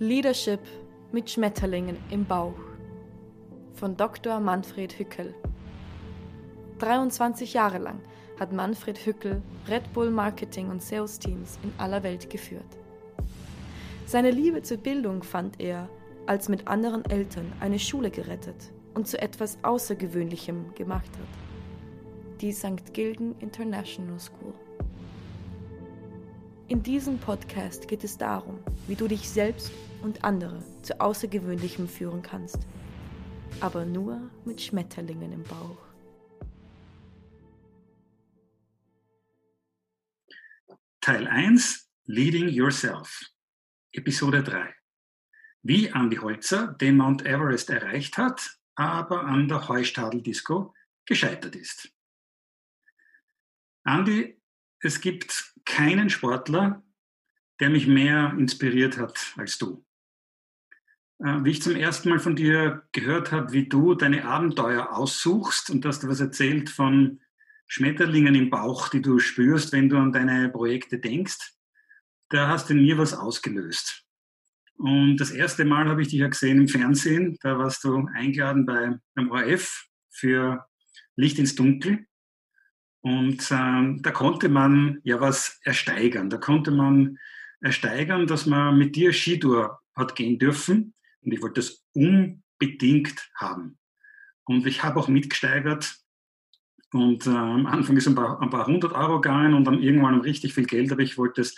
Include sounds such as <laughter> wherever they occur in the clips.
Leadership mit Schmetterlingen im Bauch von Dr. Manfred Hückel. 23 Jahre lang hat Manfred Hückel Red Bull Marketing und Sales Teams in aller Welt geführt. Seine Liebe zur Bildung fand er, als mit anderen Eltern eine Schule gerettet und zu etwas Außergewöhnlichem gemacht hat. Die St. Gilgen International School. In diesem Podcast geht es darum, wie du dich selbst und andere zu Außergewöhnlichem führen kannst. Aber nur mit Schmetterlingen im Bauch. Teil 1 Leading Yourself. Episode 3. Wie Andy Holzer den Mount Everest erreicht hat, aber an der Heustadeldisco gescheitert ist. Andy es gibt keinen Sportler, der mich mehr inspiriert hat als du. Äh, wie ich zum ersten Mal von dir gehört habe, wie du deine Abenteuer aussuchst und dass du was erzählt von Schmetterlingen im Bauch, die du spürst, wenn du an deine Projekte denkst, da hast du in mir was ausgelöst. Und das erste Mal habe ich dich ja gesehen im Fernsehen, da warst du eingeladen bei, beim ORF für Licht ins Dunkel. Und ähm, da konnte man ja was ersteigern. Da konnte man ersteigern, dass man mit dir Skitour hat gehen dürfen. Und ich wollte das unbedingt haben. Und ich habe auch mitgesteigert. Und äh, am Anfang ist ein paar, ein paar hundert Euro gegangen und dann irgendwann richtig viel Geld. Aber ich wollte es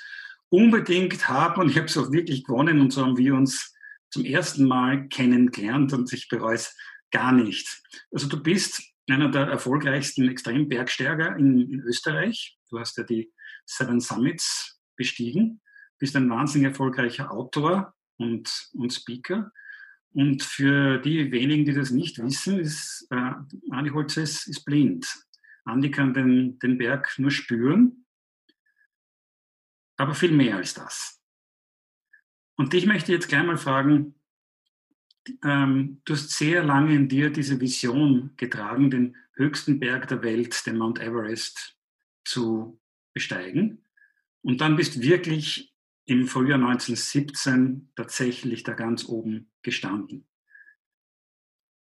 unbedingt haben und ich habe es auch wirklich gewonnen. Und so haben wir uns zum ersten Mal kennengelernt und ich bereue es gar nicht. Also du bist einer der erfolgreichsten Extrembergsteiger in, in Österreich. Du hast ja die Seven Summits bestiegen, bist ein wahnsinnig erfolgreicher Autor und, und Speaker. Und für die wenigen, die das nicht wissen, ist äh, Andi Holzes ist blind. Andi kann den, den Berg nur spüren, aber viel mehr als das. Und dich möchte ich jetzt gleich mal fragen, ähm, du hast sehr lange in dir diese Vision getragen, den höchsten Berg der Welt, den Mount Everest, zu besteigen. Und dann bist wirklich im Frühjahr 1917 tatsächlich da ganz oben gestanden.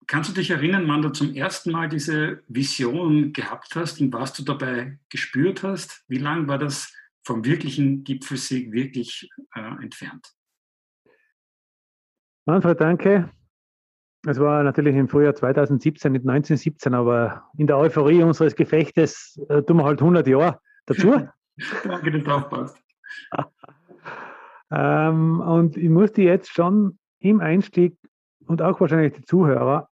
Kannst du dich erinnern, wann du zum ersten Mal diese Vision gehabt hast und was du dabei gespürt hast? Wie lang war das vom wirklichen Gipfelsieg wirklich äh, entfernt? Manfred, danke. Es war natürlich im Frühjahr 2017, nicht 1917, aber in der Euphorie unseres Gefechtes äh, tun wir halt 100 Jahre dazu. <laughs> Danke, dass du aufpasst. ähm, und ich musste jetzt schon im Einstieg und auch wahrscheinlich die Zuhörer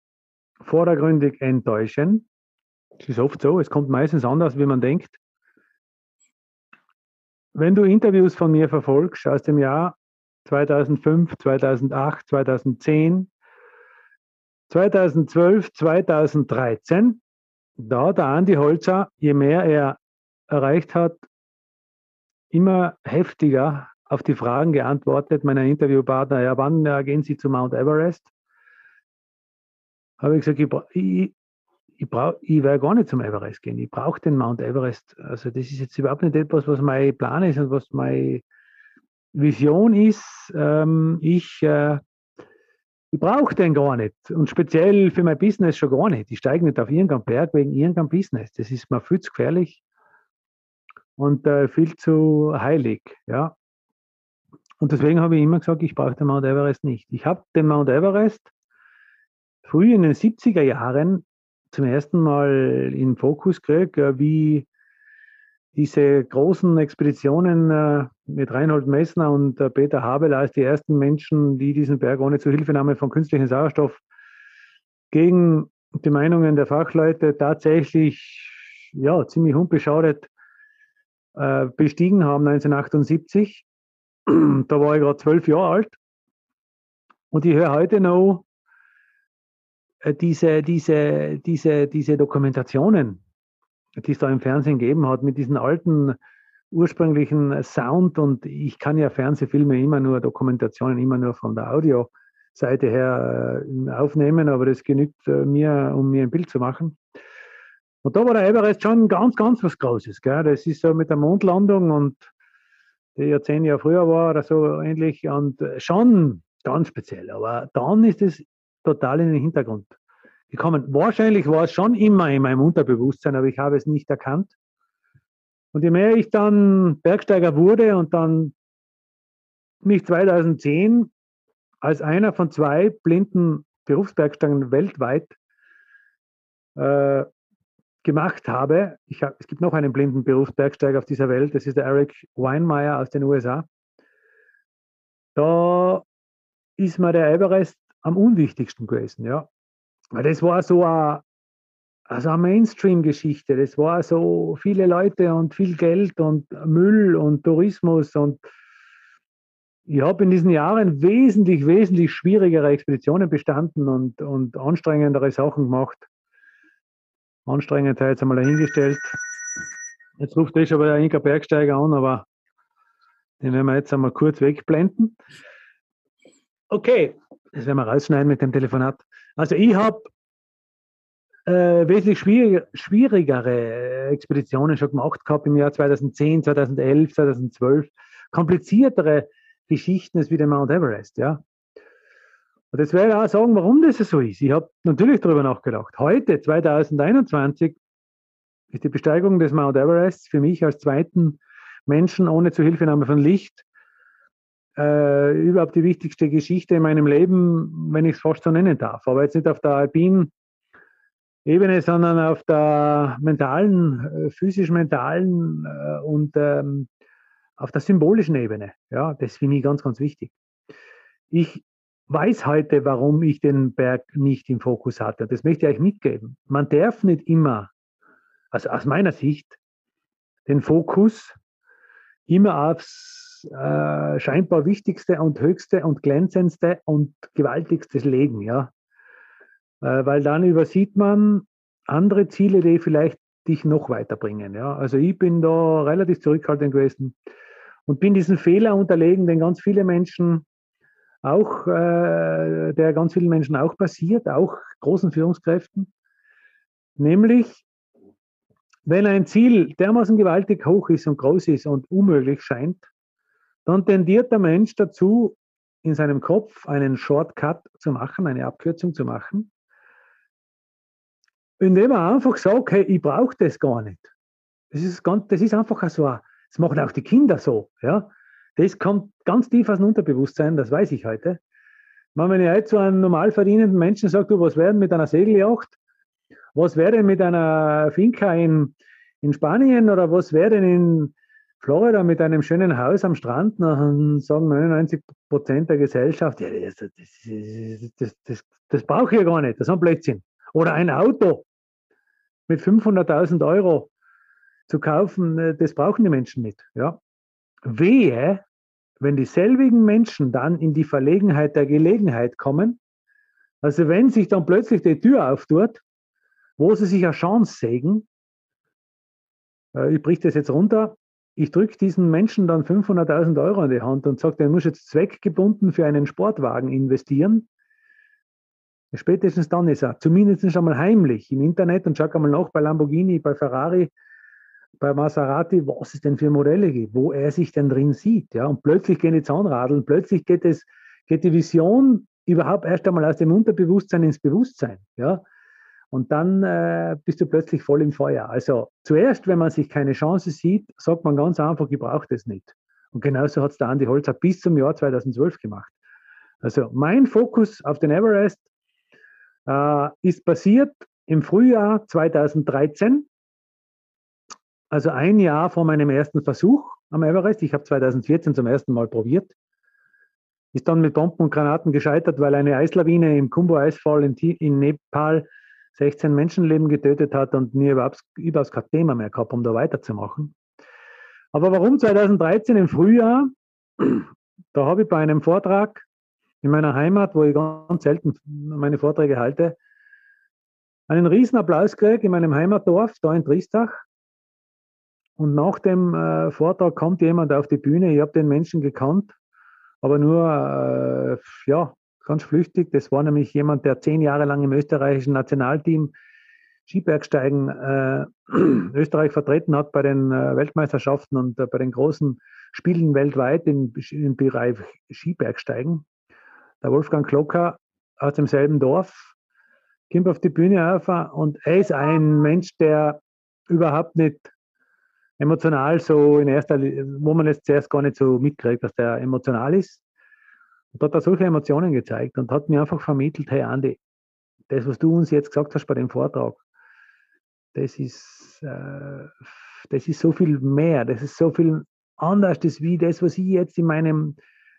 vordergründig enttäuschen. Es ist oft so, es kommt meistens anders, wie man denkt. Wenn du Interviews von mir verfolgst aus dem Jahr 2005, 2008, 2010, 2012, 2013, da hat der Andi Holzer, je mehr er erreicht hat, immer heftiger auf die Fragen geantwortet, meiner Interviewpartner, ja, wann gehen Sie zu Mount Everest? Habe ich gesagt, ich, ich, ich, ich werde gar nicht zum Everest gehen. Ich brauche den Mount Everest. Also das ist jetzt überhaupt nicht etwas, was mein Plan ist und was mein Vision ist, ähm, ich, äh, ich brauche den gar nicht. Und speziell für mein Business schon gar nicht. Ich steige nicht auf irgendeinen Berg wegen irgendeinem Business. Das ist mir viel zu gefährlich und äh, viel zu heilig. Ja. Und deswegen habe ich immer gesagt, ich brauche den Mount Everest nicht. Ich habe den Mount Everest früh in den 70er Jahren zum ersten Mal in Fokus gekriegt, äh, wie diese großen Expeditionen äh, mit Reinhold Messner und äh, Peter Habel als die ersten Menschen, die diesen Berg ohne Zuhilfenahme von künstlichem Sauerstoff gegen die Meinungen der Fachleute tatsächlich ja, ziemlich unbeschadet äh, bestiegen haben 1978. da war ich gerade zwölf Jahre alt. Und ich höre heute noch äh, diese, diese, diese, diese Dokumentationen die es da im Fernsehen gegeben hat, mit diesen alten ursprünglichen Sound und ich kann ja Fernsehfilme immer nur, Dokumentationen immer nur von der Audioseite her äh, aufnehmen, aber das genügt äh, mir, um mir ein Bild zu machen. Und da war der Everest schon ganz, ganz was Großes. Gell? Das ist so mit der Mondlandung und die ja zehn Jahre früher war oder so ähnlich und schon Ganz speziell. Aber dann ist es total in den Hintergrund gekommen. Wahrscheinlich war es schon immer in meinem Unterbewusstsein, aber ich habe es nicht erkannt. Und je mehr ich dann Bergsteiger wurde und dann mich 2010 als einer von zwei blinden Berufsbergsteigern weltweit äh, gemacht habe. Ich hab, es gibt noch einen blinden Berufsbergsteiger auf dieser Welt, das ist der Eric Weinmeier aus den USA. Da ist mir der Everest am unwichtigsten gewesen, ja. Weil das war so eine, also eine Mainstream-Geschichte. Das war so viele Leute und viel Geld und Müll und Tourismus und ich habe in diesen Jahren wesentlich, wesentlich schwierigere Expeditionen bestanden und, und anstrengendere Sachen gemacht. Anstrengend jetzt einmal dahingestellt. Jetzt ruft eh schon der Inka Bergsteiger an, aber den werden wir jetzt einmal kurz wegblenden. Okay, das werden wir rausschneiden mit dem Telefonat. Also ich habe äh, wesentlich schwierig, schwierigere Expeditionen schon gemacht gehabt im Jahr 2010, 2011, 2012. Kompliziertere Geschichten als wie der Mount Everest, ja. Und jetzt werde ich auch sagen, warum das so ist. Ich habe natürlich darüber nachgedacht. Heute, 2021, ist die Besteigung des Mount Everest für mich als zweiten Menschen ohne Zuhilfenahme von Licht äh, überhaupt die wichtigste Geschichte in meinem Leben, wenn ich es fast so nennen darf. Aber jetzt nicht auf der alpinen Ebene, sondern auf der mentalen, äh, physisch-mentalen äh, und ähm, auf der symbolischen Ebene. Ja, das finde ich ganz, ganz wichtig. Ich weiß heute, warum ich den Berg nicht im Fokus hatte. Das möchte ich euch mitgeben. Man darf nicht immer, also aus meiner Sicht, den Fokus immer aufs äh, scheinbar wichtigste und höchste und glänzendste und gewaltigste legen, ja. Äh, weil dann übersieht man andere Ziele, die vielleicht dich noch weiterbringen, ja. Also ich bin da relativ zurückhaltend gewesen und bin diesen Fehler unterlegen, den ganz viele Menschen auch, äh, der ganz vielen Menschen auch passiert, auch großen Führungskräften, nämlich wenn ein Ziel dermaßen gewaltig hoch ist und groß ist und unmöglich scheint, dann tendiert der Mensch dazu, in seinem Kopf einen Shortcut zu machen, eine Abkürzung zu machen, indem er einfach sagt, hey, ich brauche das gar nicht. Das ist, ganz, das ist einfach so, das machen auch die Kinder so. Ja? Das kommt ganz tief aus dem Unterbewusstsein, das weiß ich heute. Wenn ich heute zu einem normal verdienenden Menschen sage, du, was wäre mit einer Segelyacht? Was wäre mit einer Finca in, in Spanien oder was wäre denn in Florida mit einem schönen Haus am Strand? Dann sagen 99 Prozent der Gesellschaft, ja, das, das, das, das, das brauche ich ja gar nicht, das ist ein Blödsinn. Oder ein Auto mit 500.000 Euro zu kaufen, äh, das brauchen die Menschen nicht. Ja. Wehe, wenn dieselbigen Menschen dann in die Verlegenheit der Gelegenheit kommen, also wenn sich dann plötzlich die Tür auftut, wo sie sich eine Chance sägen, äh, ich brich das jetzt runter, ich drücke diesen Menschen dann 500.000 Euro in die Hand und sage, der muss jetzt zweckgebunden für einen Sportwagen investieren. Spätestens dann ist er, zumindest einmal heimlich im Internet und schau einmal nach bei Lamborghini, bei Ferrari, bei Maserati, was es denn für Modelle gibt, wo er sich denn drin sieht. Ja? Und plötzlich gehen die Zahnradeln, plötzlich geht, es, geht die Vision überhaupt erst einmal aus dem Unterbewusstsein ins Bewusstsein. Ja? Und dann äh, bist du plötzlich voll im Feuer. Also zuerst, wenn man sich keine Chance sieht, sagt man ganz einfach, ich brauche das nicht. Und genauso hat es der Andi Holzer bis zum Jahr 2012 gemacht. Also mein Fokus auf den Everest äh, ist passiert im Frühjahr 2013 also ein Jahr vor meinem ersten Versuch am Everest. Ich habe 2014 zum ersten Mal probiert. Ist dann mit Bomben und Granaten gescheitert, weil eine Eislawine im Kumbu-Eisfall in, in, Nepal 16 Menschenleben getötet hat und nie überhaupt, überhaupt kein Thema mehr gehabt, um da weiterzumachen. Aber warum 2013 im Frühjahr? <clears throat> Da habe ich bei einem Vortrag in meiner Heimat, wo ich ganz selten meine Vorträge halte, einen riesen Applaus gekriegt in meinem Heimatdorf, da in Triestach. Und nach dem äh, Vortrag kommt jemand auf die Bühne. Ich habe den Menschen gekannt, aber nur, äh, ja, ganz flüchtig. Das war nämlich jemand, der zehn Jahre lang im österreichischen Nationalteam Skibergsteigen äh, <clears throat> Österreich vertreten hat bei den äh, Weltmeisterschaften und äh, bei den großen Spielen weltweit im, im Bereich Skibergsteigen. der Wolfgang Klocker aus demselben Dorf, kommt auf die Bühne und er ist ein Mensch, der überhaupt nicht emotional so in erster Linie, wo man es zuerst gar nicht so mitkriegt, dass der emotional ist. Und hat da solche Emotionen gezeigt und hat mir einfach vermittelt, hey Andi, das, was du uns jetzt gesagt hast bei dem Vortrag, das ist, äh, das ist so viel mehr, das ist so viel anders, das wie das, was ich jetzt in meinem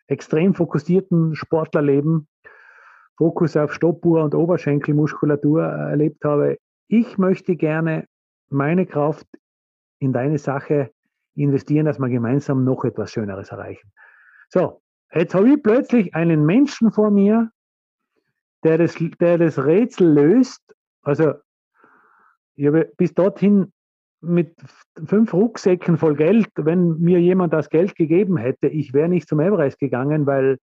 extrem fokussierten Sportlerleben, Fokus auf Stoppuhr und Oberschenkelmuskulatur äh, erlebt habe. Ich möchte gerne meine Kraft in deine Sache investieren, dass wir gemeinsam noch etwas Schöneres erreichen. So, jetzt habe ich plötzlich einen Menschen vor mir, der das, der das Rätsel löst. Also, ich habe bis dorthin mit fünf Rucksäcken voll Geld, wenn mir jemand das Geld gegeben hätte, ich wäre nicht zum Everest gegangen, weil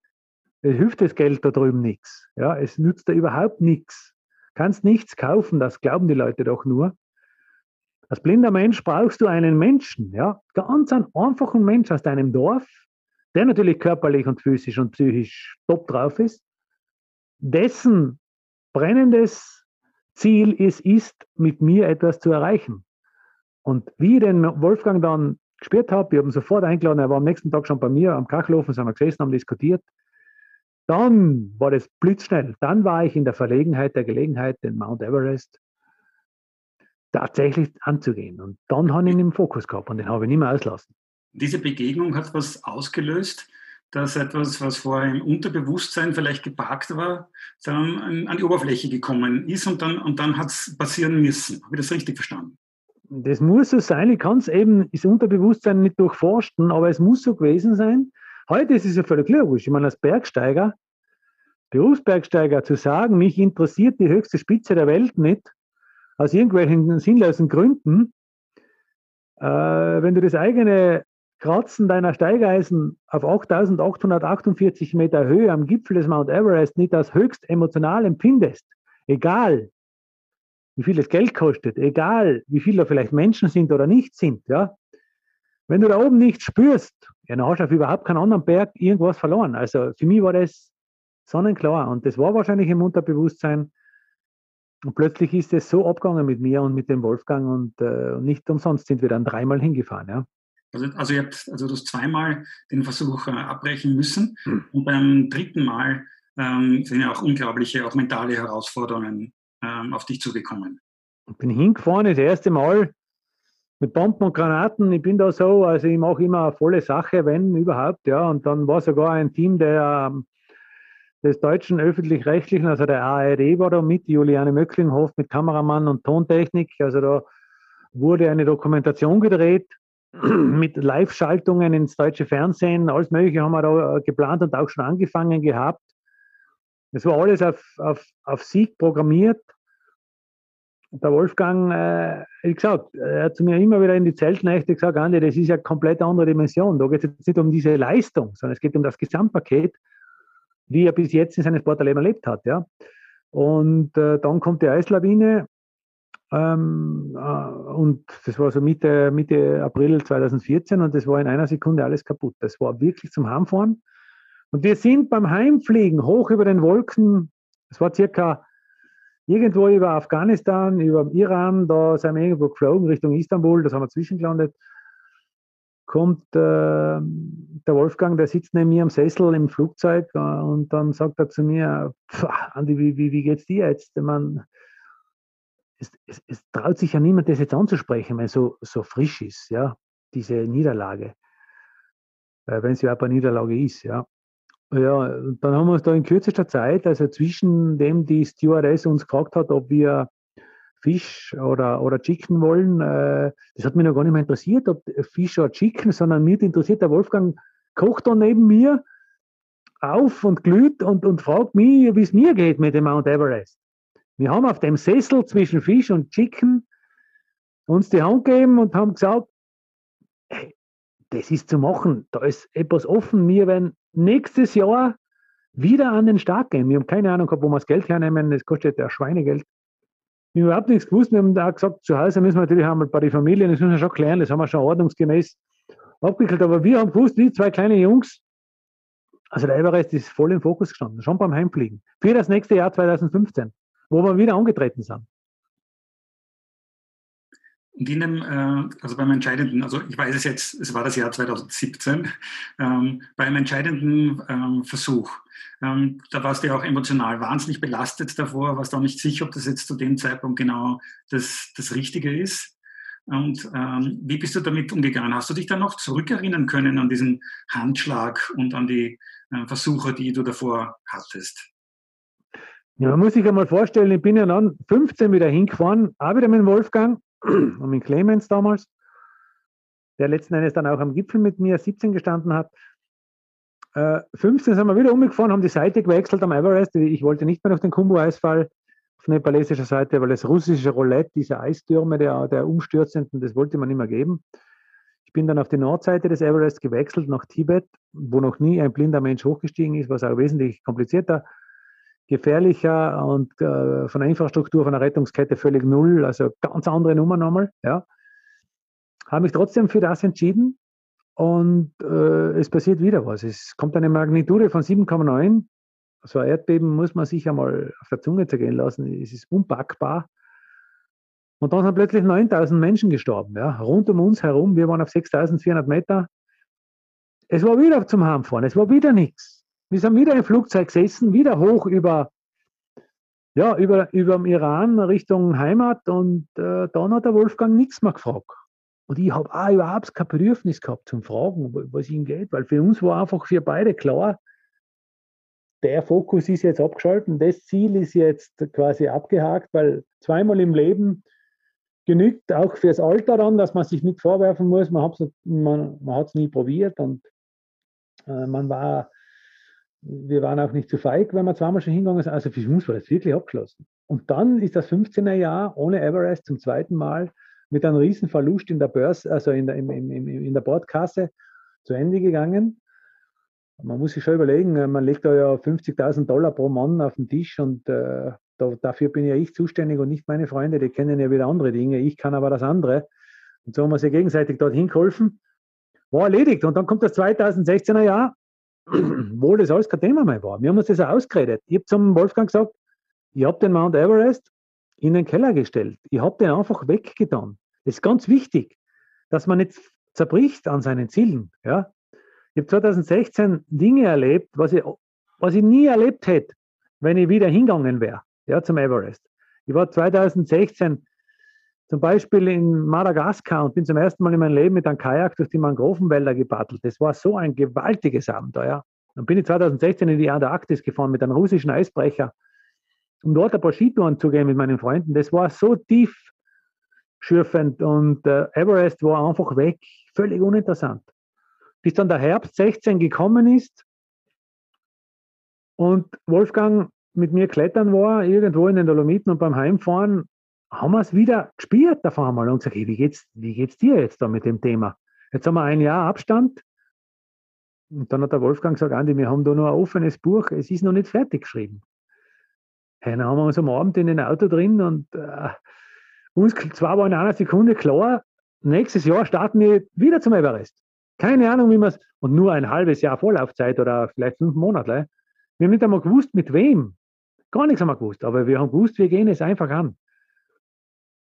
es hilft das Geld da drüben nichts. Ja, es nützt da überhaupt nichts. Kannst nichts kaufen, das glauben die Leute doch nur. Als blinder Mensch brauchst du einen Menschen, ja, ganz einen einfachen Mensch aus deinem Dorf, der natürlich körperlich und physisch und psychisch top drauf ist, dessen brennendes Ziel es ist, mit mir etwas zu erreichen. Und wie ich den Wolfgang dann gespürt habe, ich habe ihn sofort eingeladen, er war am nächsten Tag schon bei mir am Kachelofen, sind wir gesessen, haben diskutiert. Dann war das blitzschnell. Dann war ich in der Verlegenheit, der Gelegenheit, den Mount Everest tatsächlich anzugehen. Und dann habe ich ihn im Fokus gehabt und den habe ich nicht mehr auslassen. Diese Begegnung hat was ausgelöst, dass etwas, was vorher im Unterbewusstsein vielleicht geparkt war, dann an die Oberfläche gekommen ist und dann, und dann hat es passieren müssen. Habe ich das richtig verstanden? Das muss so sein. Ich kann es eben, das Unterbewusstsein nicht durchforsten, aber es muss so gewesen sein. Heute ist es ja völlig logisch. Ich meine, als Bergsteiger, Berufsbergsteiger zu sagen, mich interessiert die höchste Spitze der Welt nicht, aus irgendwelchen sinnlosen Gründen, äh, wenn du das eigene Kratzen deiner Steigeisen auf 8848 Meter Höhe am Gipfel des Mount Everest nicht als höchst emotional empfindest, egal wie viel das Geld kostet, egal wie viele da vielleicht Menschen sind oder nicht sind, ja. Wenn du da oben nichts spürst, ja, dann hast du auf überhaupt keinen anderen Berg irgendwas verloren. Also für mich war das sonnenklar und das war wahrscheinlich im Unterbewusstsein. Und plötzlich ist es so abgegangen mit mir und mit dem Wolfgang und äh, nicht umsonst sind wir dann dreimal hingefahren, ja. Also, also, ihr habt, also du hast zweimal den Versuch äh, abbrechen müssen hm. und beim dritten Mal ähm, sind ja auch unglaubliche, auch mentale Herausforderungen ähm, auf dich zugekommen? Ich bin hingefahren, das erste Mal mit Bomben und Granaten. Ich bin da so, also ich mache immer eine volle Sache, wenn überhaupt, ja. Und dann war sogar ein Team der ähm, des deutschen öffentlich-rechtlichen, also der ARD war da mit, Juliane Möcklinghoff mit Kameramann und Tontechnik. Also da wurde eine Dokumentation gedreht <clears throat> mit Live-Schaltungen ins deutsche Fernsehen. Alles Mögliche haben wir da geplant und auch schon angefangen gehabt. Es war alles auf, auf, auf Sieg programmiert. Der Wolfgang, äh, wie gesagt, er hat zu mir immer wieder in die Zeltnächte gesagt, Andi, das ist ja komplett andere Dimension. Da geht es jetzt nicht um diese Leistung, sondern es geht um das Gesamtpaket, wie er bis jetzt in seinem Sporterleben erlebt hat. Ja. Und äh, dann kommt die Eislawine ähm, äh, und das war so Mitte, Mitte April 2014 und das war in einer Sekunde alles kaputt. Das war wirklich zum Heimfahren. Und wir sind beim Heimfliegen hoch über den Wolken, es war circa irgendwo über Afghanistan, über Iran, da sind wir irgendwo geflogen Richtung Istanbul, das haben wir zwischengelandet, kommt äh, der Wolfgang, der sitzt neben mir am Sessel im Flugzeug äh, und dann sagt er zu mir, Andi, wie, wie, wie geht's dir jetzt? Man, es, es, es, traut sich ja niemand, das jetzt anzusprechen, wenn es so, so frisch ist, ja, diese Niederlage, äh, wenn es überhaupt eine Niederlage ist, ja. Ja, dann haben wir uns da in kürzester Zeit, also zwischen dem die Stewardess uns gefragt hat, ob wir Fisch oder, oder Chicken wollen, äh, das hat mich noch gar nicht mehr interessiert, ob Fisch oder Chicken, sondern mir interessiert der Wolfgang kocht da neben mir auf und glüht und, und fragt mich, wie es mir geht mit dem Mount Everest. Wir haben auf dem Sessel zwischen Fisch und Chicken uns die Hand gegeben und haben gesagt, hey, das ist zu machen, da ist etwas offen. Wir werden nächstes Jahr wieder an den Start gehen. Wir haben keine Ahnung gehabt, wo wir das Geld hernehmen. Das kostet ja Schweinegeld. Wir haben überhaupt nichts gewusst. Wir haben da gesagt, zu Hause müssen wir natürlich einmal bei den Familien, das müssen wir schon klären, das haben wir schon ordnungsgemäß abgewickelt. Aber wir haben gewusst, die zwei kleine Jungs, Also der Everest ist voll im Fokus gestanden, schon beim Heimfliegen. Für das nächste Jahr 2015, wo wir wieder angetreten sind. Und in dem, äh, also beim entscheidenden, also ich weiß es jetzt, es war das Jahr 2017, ähm, beim entscheidenden ähm, Versuch, ähm, da warst du ja auch emotional wahnsinnig belastet davor, warst auch nicht sicher, ob das jetzt zu dem Zeitpunkt genau das, das Richtige ist. Und wie bist du damit umgegangen? Hast du dich dann noch zurückerinnern können an diesen Handschlag und an die äh, Versuche, die du davor hattest? Ja, man muss sich einmal vorstellen, ich bin ja dann 15 wieder hingefahren, auch wieder mit Wolfgang <clears throat> und mit Clemens damals, der letzten Endes dann auch am Gipfel mit mir 17 gestanden hat. Äh, 15 sind wir wieder umgefahren, haben die Seite gewechselt am Everest. Ich wollte nicht mehr auf den Kumbu-Eisfall auf nepalesischer Seite, weil das russische Roulette, diese Eistürme der, der umstürzenden, das wollte man nicht mehr geben. Ich bin dann auf die Nordseite des Everest gewechselt nach Tibet, wo noch nie ein blinder Mensch hochgestiegen ist, was auch wesentlich komplizierter gefährlicher und äh, von der Infrastruktur, von der Rettungskette völlig null, also ganz andere Nummer nochmal. Ja. Habe mich trotzdem für das entschieden und äh, es passiert wieder was. Es kommt eine Magnitude von 7,9. So ein Erdbeben muss man sich einmal auf der Zunge zergehen lassen. Es ist unpackbar. Und dann sind plötzlich 9000 Menschen gestorben, ja, rund um uns herum. Wir waren auf 6400 Meter. Es war wieder zum Heimfahren, es war wieder nichts. Wir sind wieder im Flugzeug gesessen, wieder hoch über, ja, über, über dem Iran Richtung Heimat und äh, dann hat der Wolfgang nichts mehr gefragt. Und ich habe auch überhaupt kein Bedürfnis gehabt zum Fragen, was ihm geht, weil für uns war einfach für beide klar, der Fokus ist jetzt abgeschaltet, das Ziel ist jetzt quasi abgehakt, weil zweimal im Leben genügt auch fürs Alter dann, dass man sich nicht vorwerfen muss, man hat es man, man nie probiert und äh, man war wir waren auch nicht zu feig, wenn wir zweimal schon hingegangen sind. Also für uns war das wirklich abgeschlossen. Und dann ist das 15er Jahr ohne Everest zum zweiten Mal mit einem riesen Verlust in der Börse, also in der, in, in, in der Bordkasse zu Ende gegangen. Man muss sich schon überlegen, äh, man legt da ja 50.000 Dollar pro Mann auf den Tisch und äh, da, dafür bin ja ich zuständig und nicht meine Freunde, die kennen ja wieder andere Dinge. Ich kann aber das andere. Und so haben wir sich gegenseitig dorthin geholfen. War erledigt. Und dann kommt das 2016er Jahr wo das alles kein Thema mehr war. Wir haben uns das auch ausgeredet. Ich habe zum Wolfgang gesagt, ich habe den Mount Everest in den Keller gestellt. Ich habe den einfach weggetan. Das ist ganz wichtig, dass man nicht zerbricht an seinen Zielen. Ja? Ich habe 2016 Dinge erlebt, was ich, was ich nie erlebt hätte, wenn ich wieder hingegangen wäre ja, zum Everest. Ich war 2016 zum Beispiel in Madagaskar und bin zum ersten Mal in meinem Leben mit einem Kajak durch die Mangrovenwälder gepaddelt. Das war so ein gewaltiges Abenteuer. Dann bin ich 2016 in die Antarktis gefahren mit einem russischen Eisbrecher, um dort ein paar Skitouren zu gehen mit meinen Freunden. Das war so tief schürfend und äh, Everest war einfach weg, völlig uninteressant. Bis dann der Herbst 16 gekommen ist und Wolfgang mit mir klettern war, irgendwo in den Dolomiten und beim Heimfahren haben wir es wieder gespielt auf einmal und gesagt, hey, wie geht's, wie geht's dir jetzt da mit dem Thema? Jetzt haben wir ein Jahr Abstand. Und dann hat der Wolfgang gesagt, Andi, wir haben da nur ein offenes Buch, es ist noch nicht fertig geschrieben. Hey, dann haben wir uns am Abend in den Auto drin und äh, uns zwar war in einer Sekunde klar, nächstes Jahr starten wir wieder zum Everest. Keine Ahnung, wie wir es, und nur ein halbes Jahr Vorlaufzeit oder vielleicht fünf Monate. Wir haben nicht einmal gewusst, mit wem. Gar nichts haben wir gewusst, aber wir haben gewusst, wir gehen es einfach an.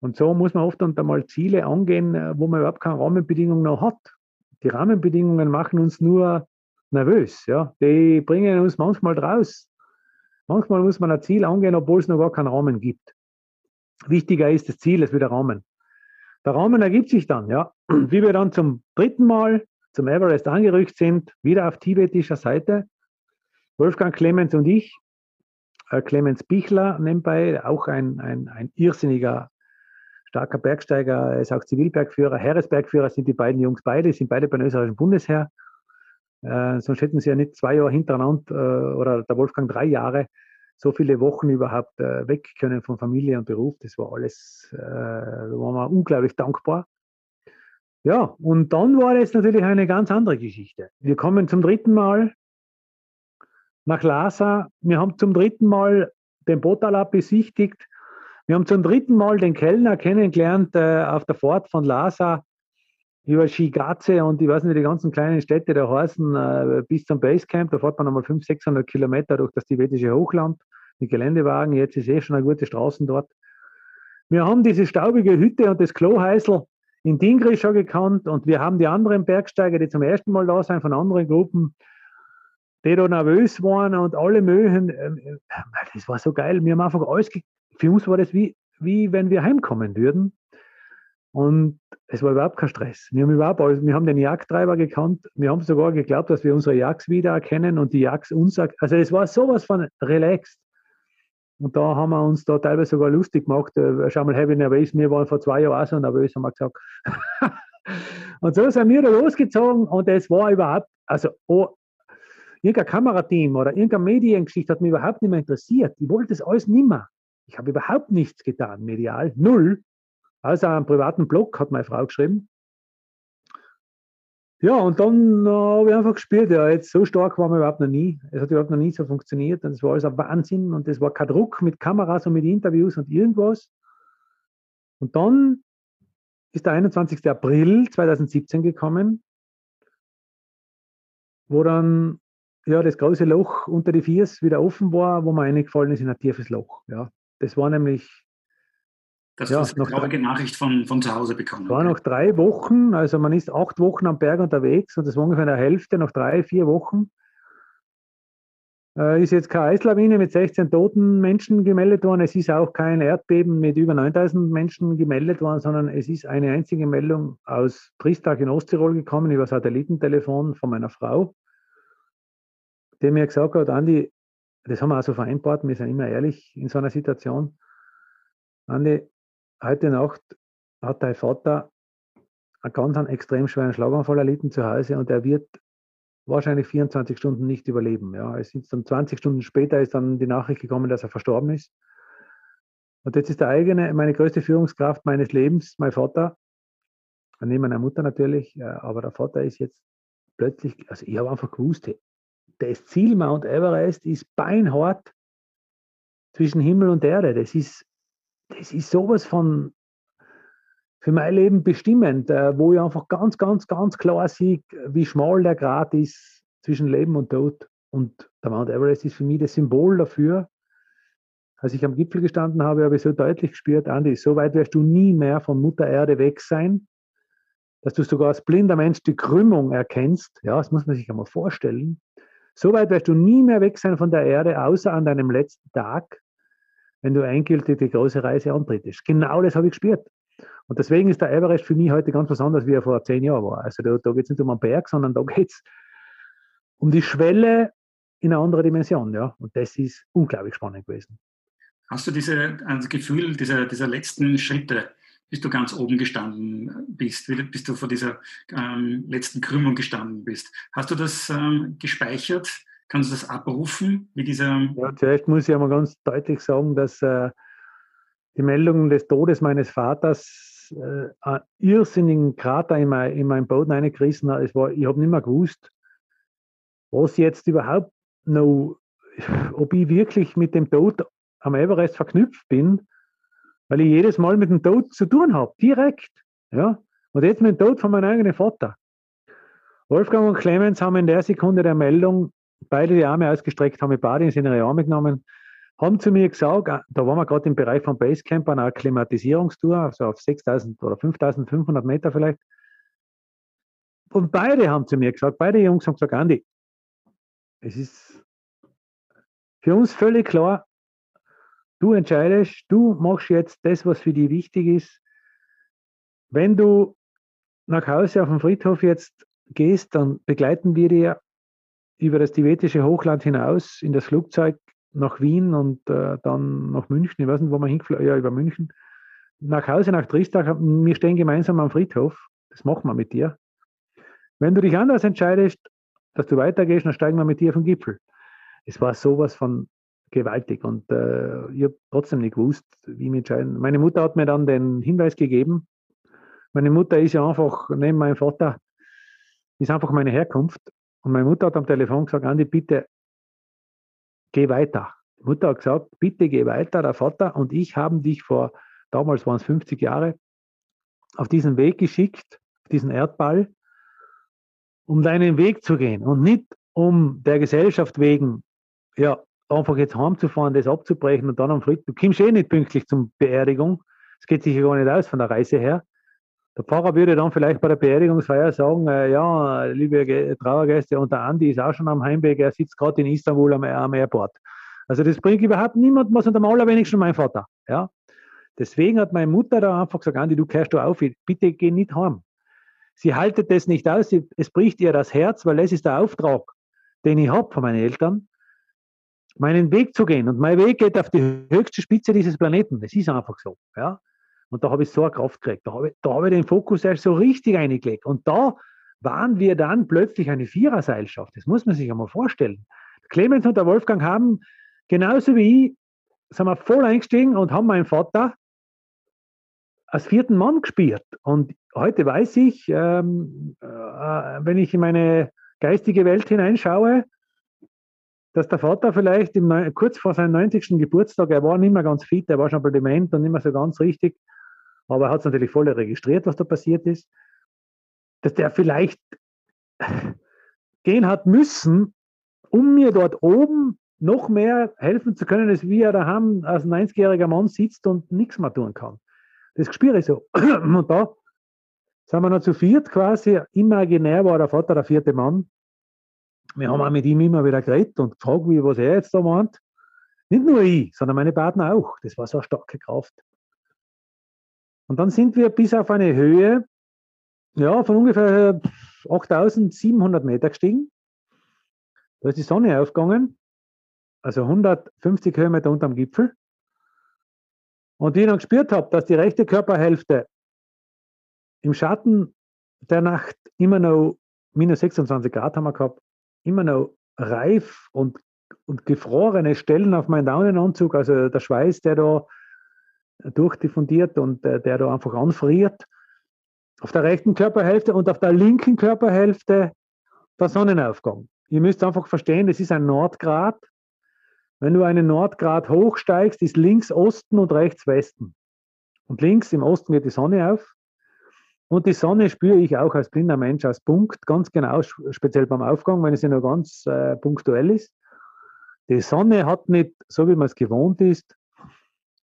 Und so muss man oft einmal Ziele angehen, äh, wo man überhaupt keine Rahmenbedingungen noch hat. Die Rahmenbedingungen machen uns nur nervös. Ja? Die bringen uns manchmal raus. Manchmal muss man ein Ziel angehen, obwohl es noch gar keinen Rahmen gibt. Wichtiger ist das Ziel, es wird der Rahmen. Der Rahmen ergibt sich dann, ja. <clears throat> Wie wir dann zum dritten Mal zum Everest angerückt sind, wieder auf tibetischer Seite. Wolfgang Clemens und ich, äh, Clemens Bichler nebenbei, auch ein, ein, ein irrsinniger starker Bergsteiger, er ist auch Zivilbergführer, Heeresbergführer sind die beiden Jungs beide, sind beide beim österreichischen Bundesheer. Äh, sonst hätten sie ja nicht zwei Jahre hintereinander äh, oder der Wolfgang drei Jahre so viele Wochen überhaupt äh, weg können von Familie und Beruf. Das war alles, äh, da waren wir unglaublich dankbar. Ja, und dann war es natürlich eine ganz andere Geschichte. Wir kommen zum dritten Mal nach Lhasa. Wir haben zum dritten Mal den Botalab besichtigt. Wir haben zum dritten Mal den Kellner kennengelernt äh, auf der Fahrt von Lhasa über Shigatse und ich weiß nicht, die ganzen kleinen Städte da heißen, äh, bis zum Basecamp. Da fährt man nochmal 500, 600 Kilometer durch das tibetische Hochland mit Geländewagen. Jetzt ist eh schon eine gute Straßen dort. Wir haben diese staubige Hütte und das Kloheißel in Dingri schon gekannt und wir haben die anderen Bergsteiger, die zum ersten Mal da sind von anderen Gruppen, die da nervös waren und alle mögen. Ähm, äh, das war so geil. Wir haben einfach alles, für uns war das wie, wie wenn wir heimkommen würden. Und es war überhaupt kein Stress. Wir haben überhaupt wir haben den Jagdtreiber gekannt. Wir haben sogar geglaubt, dass wir unsere Jagds wiedererkennen und die Jagds uns, also es war sowas von relaxed. Und da haben wir uns da teilweise sogar lustig gemacht. Äh, schau mal, heavy nervös. Wir waren vor zwei Jahren auch so nervös, haben wir gesagt. <laughs> und so sind wir da losgezogen und es war überhaupt, also oh, irgendein Kamerateam oder irgendeine Mediengeschichte hat mich überhaupt nicht mehr interessiert. Ich wollte das alles nimmer. Ich habe überhaupt nichts getan, medial, null. Also einen privaten Blog hat meine Frau geschrieben. Ja, und dann äh, habe ich einfach gespielt, ja, jetzt so stark waren wir überhaupt noch nie. Es hat überhaupt noch nie so funktioniert und es war alles ein Wahnsinn und es war kein Druck mit Kameras und mit Interviews und irgendwas. Und dann ist der 21. April 2017 gekommen, wo dann ja, das große Loch unter die Viers wieder offen war, wo man reingefallen ist in ein tiefes Loch. Ja, das war nämlich dass ja, eine traurige Nachricht von, von zu Hause bekommen War noch drei Wochen, also man ist acht Wochen am Berg unterwegs und das war ungefähr eine Hälfte, noch drei, vier Wochen. Äh, ist jetzt keine Eislawine mit 16 toten Menschen gemeldet worden. Es ist auch kein Erdbeben mit über 9000 Menschen gemeldet worden, sondern es ist eine einzige Meldung aus Tristag in Osttirol gekommen über Satellitentelefon von meiner Frau, die mir gesagt hat, Andi, das haben wir also vereinbart, wir sind immer ehrlich in so einer Situation. Andi, heute Nacht hat dein Vater einen ganz einen extrem schweren Schlaganfall erlitten zu Hause und er wird wahrscheinlich 24 Stunden nicht überleben. Ja, es sind dann 20 Stunden später ist dann die Nachricht gekommen, dass er verstorben ist. Und jetzt ist der eigene, meine größte Führungskraft meines Lebens, mein Vater, neben meiner Mutter natürlich, aber der Vater ist jetzt plötzlich, also ich habe einfach gewusst, das Ziel Mount Everest ist beinhart zwischen Himmel und Erde. Das ist das ist sowas von für mein Leben bestimmend, äh, wo ich einfach ganz, ganz, ganz klar sehe, wie schmal der Grad ist zwischen Leben und Tod. Und der Mount Everest ist für mich das Symbol dafür. Als ich am Gipfel gestanden habe, habe ich so deutlich gespürt, Andi, so weit wirst du nie mehr von Mutter Erde weg sein, dass du sogar als blinder Mensch die Krümmung erkennst. Ja, das muss man sich einmal vorstellen. So weit wirst du nie mehr weg sein von der Erde, außer an deinem letzten Tag wenn du endgültig die große Reise antrittst. Genau das habe ich gespürt. Und deswegen ist der Everest für mich heute ganz was anderes, wie er vor zehn Jahren war. Also da, da geht es nicht um einen Berg, sondern da geht es um die Schwelle in eine andere Dimension. Ja? Und das ist unglaublich spannend gewesen. Hast du diese, das Gefühl dieser, dieser letzten Schritte, bis du ganz oben gestanden bist, bis du vor dieser ähm, letzten Krümmung gestanden bist, hast du das ähm, gespeichert? Kannst du das abrufen? Wie dieser ja, zuerst muss ich einmal ganz deutlich sagen, dass äh, die Meldung des Todes meines Vaters äh, einen irrsinnigen Krater in mein, in mein Boden eingerissen hat. Es war, ich habe nicht mehr gewusst, was jetzt überhaupt noch, ob ich wirklich mit dem Tod am Everest verknüpft bin, weil ich jedes Mal mit dem Tod zu tun habe, direkt. Ja? Und jetzt mit dem Tod von meinem eigenen Vater. Wolfgang und Clemens haben in der Sekunde der Meldung beide die Arme ausgestreckt, haben mich beide in seine Arme genommen, haben zu mir gesagt, ah, da waren wir gerade im Bereich von Basecamp an einer Klimatisierungstour, also auf 6000 oder 5500 Meter vielleicht. Und beide haben zu mir gesagt, beide Jungs haben gesagt, Andi, es ist für uns völlig klar, du entscheidest, du machst jetzt das, was für dich wichtig ist. Wenn du nach Hause auf dem Friedhof jetzt gehst, dann begleiten wir dir über das tibetische Hochland hinaus in das Flugzeug nach Wien und äh, dann nach München. Ich weiß nicht, wo man hingeflogen ja, über München. Nach Hause, nach Tristach. Wir stehen gemeinsam am Friedhof. Das machen wir mit dir. Wenn du dich anders entscheidest, dass du weitergehst, dann steigen wir mit dir vom Gipfel. Es war sowas von gewaltig und äh, ich habe trotzdem nicht gewusst, wie ich mich entscheiden. Meine Mutter hat mir dann den Hinweis gegeben. Meine Mutter ist ja einfach neben meinem Vater, ist einfach meine Herkunft und meine Mutter hat am Telefon gesagt, Andi, bitte geh weiter. Die Mutter hat gesagt, bitte geh weiter. Der Vater und ich haben dich vor, damals waren es 50 Jahre, auf diesen Weg geschickt, diesen Erdball, um deinen Weg zu gehen und nicht um der Gesellschaft wegen, ja, einfach jetzt heimzufahren, das abzubrechen und dann am Frieden. Du kommst eh nicht pünktlich zum Beerdigung. Es geht sich ja gar nicht aus von der Reise her. Der Pfarrer würde dann vielleicht bei der Beerdigungsfeier sagen, äh, ja, liebe Trauergäste, und der Andi ist auch schon am Heimweg, er sitzt gerade in Istanbul am, am Airport. Also das bringt überhaupt niemand was und am allerwenigsten mein Vater. Ja? Deswegen hat meine Mutter da einfach gesagt, Andi, du kehrst da auf, bitte geh nicht heim. Sie haltet das nicht aus, sie, es bricht ihr das Herz, weil das ist der Auftrag, den ich habe von meinen Eltern, meinen Weg zu gehen. Und mein Weg geht auf die höchste Spitze dieses Planeten. Das ist einfach so. Ja? Und da habe ich so eine Kraft gekriegt. Da habe ich, da habe ich den Fokus erst so richtig eingelegt. Und da waren wir dann plötzlich eine Viererseilschaft. Das muss man sich einmal vorstellen. Clemens und der Wolfgang haben genauso wie ich, sind wir voll eingestiegen und haben meinen Vater als vierten Mann gespielt. Und heute weiß ich, ähm, äh, wenn ich in meine geistige Welt hineinschaue, dass der Vater vielleicht im, kurz vor seinem 90. Geburtstag, er war nicht mehr ganz fit, er war schon bisschen dement und nicht mehr so ganz richtig, aber er hat es natürlich voll registriert, was da passiert ist, dass der vielleicht <sighs> gehen hat müssen, um mir dort oben noch mehr helfen zu können, als wie er daheim als 90-jähriger Mann sitzt und nichts mehr tun kann. Das spüre ich so. <clears throat> Und da sind wir noch zu viert quasi. Imaginär war der Vater der vierte Mann. Wir haben auch mit ihm immer wieder geredet und gefragt, wie, was er jetzt da meint. Nicht nur ich, sondern meine Partner auch. Das war so eine starke Kraft. Und dann sind wir bis auf eine Höhe ja, von ungefähr 8700 Meter gestiegen. Da ist die Sonne aufgegangen, also 150 Höhenmeter unterm Gipfel. Und wie ich dann gespürt habe, dass die rechte Körperhälfte im Schatten der Nacht immer noch minus 26 Grad haben wir gehabt, immer noch reif und, und gefrorene Stellen auf meinem Daunenanzug, also der Schweiß, der da durchdiffundiert und äh, der da einfach anfriert. Auf der rechten Körperhälfte und auf der linken Körperhälfte der Sonnenaufgang. Ihr müsst einfach verstehen, das ist ein Nordgrad. Wenn du einen Nordgrad hochsteigst, ist links Osten und rechts Westen. Und links im Osten geht die Sonne auf. Und die Sonne spüre ich auch als blinder Mensch als Punkt, ganz genau, speziell beim Aufgang, wenn es ja nur ganz äh, punktuell ist. Die Sonne hat nicht, so wie man es gewohnt ist,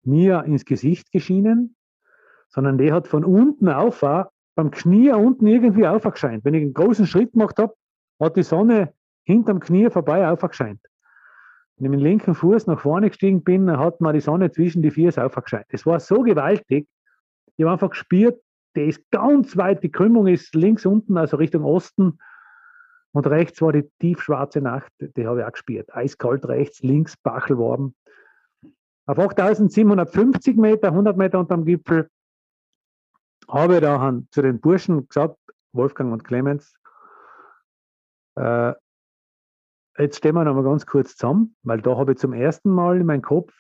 mir ins Gesicht geschienen, sondern der hat von unten auf, beim Knie unten irgendwie aufgescheint. Wenn ich einen großen Schritt gemacht habe, hat die Sonne hinterm Knie vorbei aufgescheint. Wenn ich mit dem linken Fuß nach vorne gestiegen bin, hat man die Sonne zwischen die Füße aufgescheint. Das war so gewaltig. Ich habe einfach gespürt, der ist ganz weit, die Krümmung ist links unten, also Richtung Osten. Und rechts war die tiefschwarze Nacht, die habe ich auch gespürt. Eiskalt rechts, links Bachelwarm. Auf 8750 Meter, 100 Meter unterm Gipfel, habe ich da zu den Burschen gesagt, Wolfgang und Clemens, äh, jetzt stehen wir noch mal ganz kurz zusammen, weil da habe ich zum ersten Mal in meinem Kopf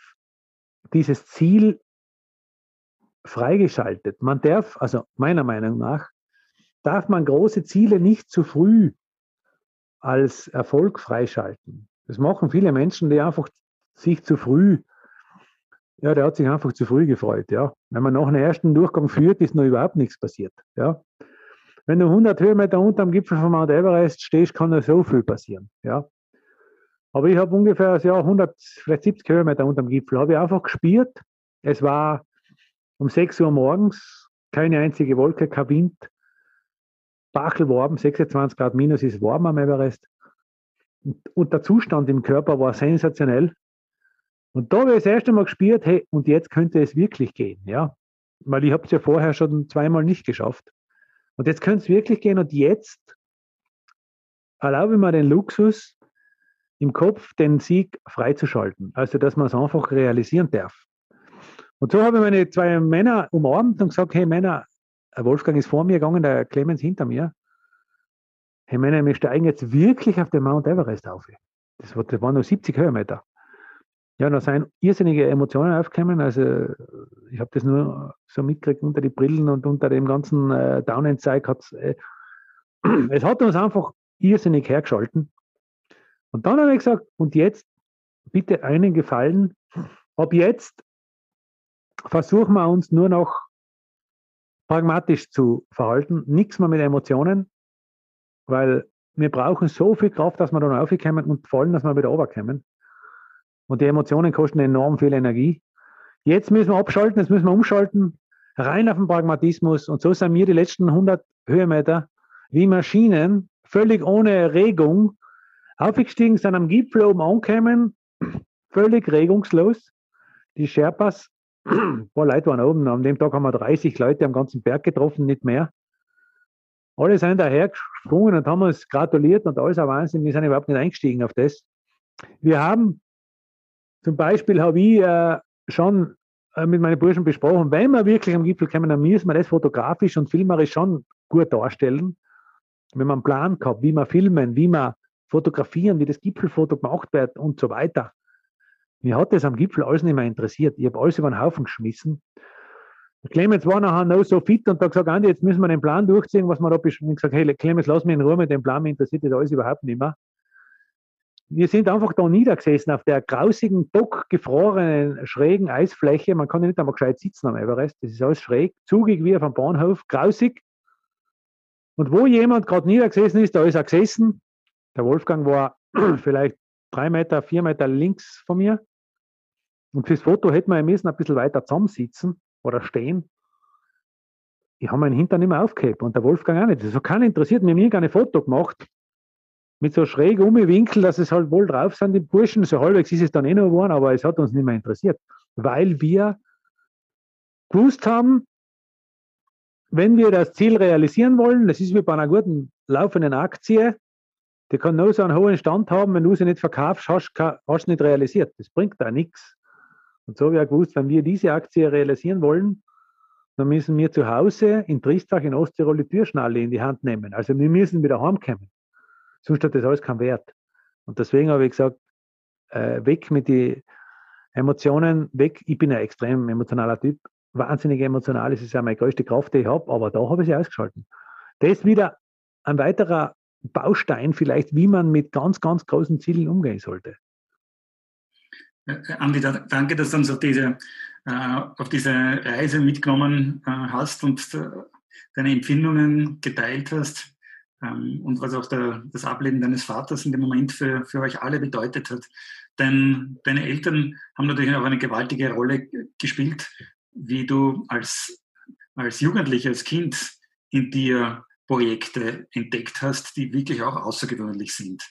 dieses Ziel freigeschaltet. Man darf, also meiner Meinung nach, darf man große Ziele nicht zu früh als Erfolg freischalten. Das machen viele Menschen, die einfach sich zu früh ja, der hat sich einfach zu früh gefreut, ja. Wenn man nach dem ersten Durchgang führt, ist noch überhaupt nichts passiert, ja. Wenn du 100 Höhenmeter unterm Gipfel von Mount Everest stehst, kann da so viel passieren, ja. Aber ich habe ungefähr ja, 100, vielleicht 70 Höhenmeter unterm Gipfel, habe ich einfach gespürt, es war um 6 Uhr morgens, keine einzige Wolke, kein Wind, Bachelwarm, 26 Grad minus ist warm am Everest. Und der Zustand im Körper war sensationell. Und da habe ich das erste Mal gespürt, hey, und jetzt könnte es wirklich gehen, ja. Weil ich habe es ja vorher schon zweimal nicht geschafft. Und jetzt könnte es wirklich gehen und jetzt erlaube ich mir den Luxus, im Kopf den Sieg freizuschalten. Also, dass man es einfach realisieren darf. Und so habe ich meine zwei Männer umarmt und gesagt, hey Männer, Wolfgang ist vor mir gegangen, der Clemens hinter mir. Hey Männer, wir steigen jetzt wirklich auf den Mount Everest auf. Das, war, das waren nur 70 Höhenmeter. Ja, da sind irrsinnige Emotionen aufgekommen. Also ich habe das nur so mitgekriegt unter die Brillen und unter dem ganzen äh, Downend-Zeug hat's, äh, <clears throat> es hat uns einfach irrsinnig hergeschalten. Und dann habe ich gesagt, und jetzt bitte einen Gefallen, ab jetzt versuchen wir uns nur noch pragmatisch zu verhalten, nichts mehr mit Emotionen, weil wir brauchen so viel Kraft, dass wir dann aufkommen und vor allem, dass wir wieder runterkommen. Und die Emotionen kosten enorm viel Energie. Jetzt müssen wir abschalten, jetzt müssen wir umschalten, rein auf den Pragmatismus. Und so sind wir die letzten 100 Höhenmeter wie Maschinen, völlig ohne Regung, aufgestiegen, sind am Gipfel oben angekommen, <clears throat> völlig regungslos. Die Sherpas, ein paar Leute waren oben, an dem Tag haben wir 30 Leute am ganzen Berg getroffen, nicht mehr. Alle sind daher gesprungen und haben uns gratuliert und alles ein Wahnsinn. Wir sind überhaupt nicht eingestiegen auf das. Wir haben zum Beispiel habe ich äh, schon äh, mit meinen Burschen besprochen, wenn wir wirklich am Gipfel kommen, dann müssen wir das fotografisch und filmerisch schon gut darstellen. Wenn man einen Plan gehabt, wie wir filmen, wie wir fotografieren, wie das Gipfelfoto gemacht wird und so weiter. Mir hat das am Gipfel alles nicht mehr interessiert. Ich habe alles über den Haufen geschmissen. Clemens war nachher noch so fit und hat gesagt, Andi, jetzt müssen wir den Plan durchziehen, was wir da beschrieben. Ich gesagt, hey, Clemens, lass mich in Ruhe mit dem Plan, mir interessiert das alles überhaupt nicht mehr. Wir sind einfach da niedergesessen auf der grausigen, gefrorenen, schrägen Eisfläche. Man kann ja nicht einmal gescheit sitzen am Everest. Das ist alles schräg, zugig wie auf einem Bahnhof, grausig. Und wo jemand gerade niedergesessen ist, da ist er gesessen. Der Wolfgang war <clears throat> vielleicht drei Meter, vier Meter links von mir. Und fürs Foto hätten wir müssen ein bisschen weiter zusammensitzen oder stehen. Ich habe meinen Hintern nicht mehr aufgehebt und der Wolfgang auch nicht. Das hat keinen interessiert. Wir haben nie ein Foto gemacht mit so schräg um Winkel, dass es halt wohl drauf sind, die Burschen. So halbwegs ist es dann eh noch geworden, aber es hat uns nicht mehr interessiert, weil wir gewusst haben, wenn wir das Ziel realisieren wollen, das ist wie bei einer guten laufenden Aktie, die kann nur so einen hohen Stand haben, wenn du sie nicht verkaufst, hast du nicht realisiert. Das bringt da nichts. Und so habe ich gewusst, wenn wir diese Aktie realisieren wollen, dann müssen wir zu Hause in Tristach in Osttirol die Türschnalle in die Hand nehmen. Also wir müssen wieder heimkommen. Sonst hat das alles keinen Wert. Und deswegen habe ich gesagt, äh, weg mit den Emotionen, weg. Ich bin ein extrem emotionaler Typ. Wahnsinnig emotional, das ist ja meine größte Kraft, die ich habe, aber da habe ich sie ausgeschalten. Das ist wieder ein weiterer Baustein vielleicht, wie man mit ganz, ganz großen Zielen umgehen sollte. Äh, Andi, danke, dass du uns auf diese, äh, auf diese Reise mitgenommen äh, hast und deine Empfindungen geteilt hast ähm, und was auch der, das Ableben deines Vaters in dem Moment für, für euch alle bedeutet hat. Denn deine Eltern haben natürlich auch eine gewaltige Rolle gespielt, wie du als, als Jugendlicher, als Kind in dir Projekte entdeckt hast, die wirklich auch außergewöhnlich sind.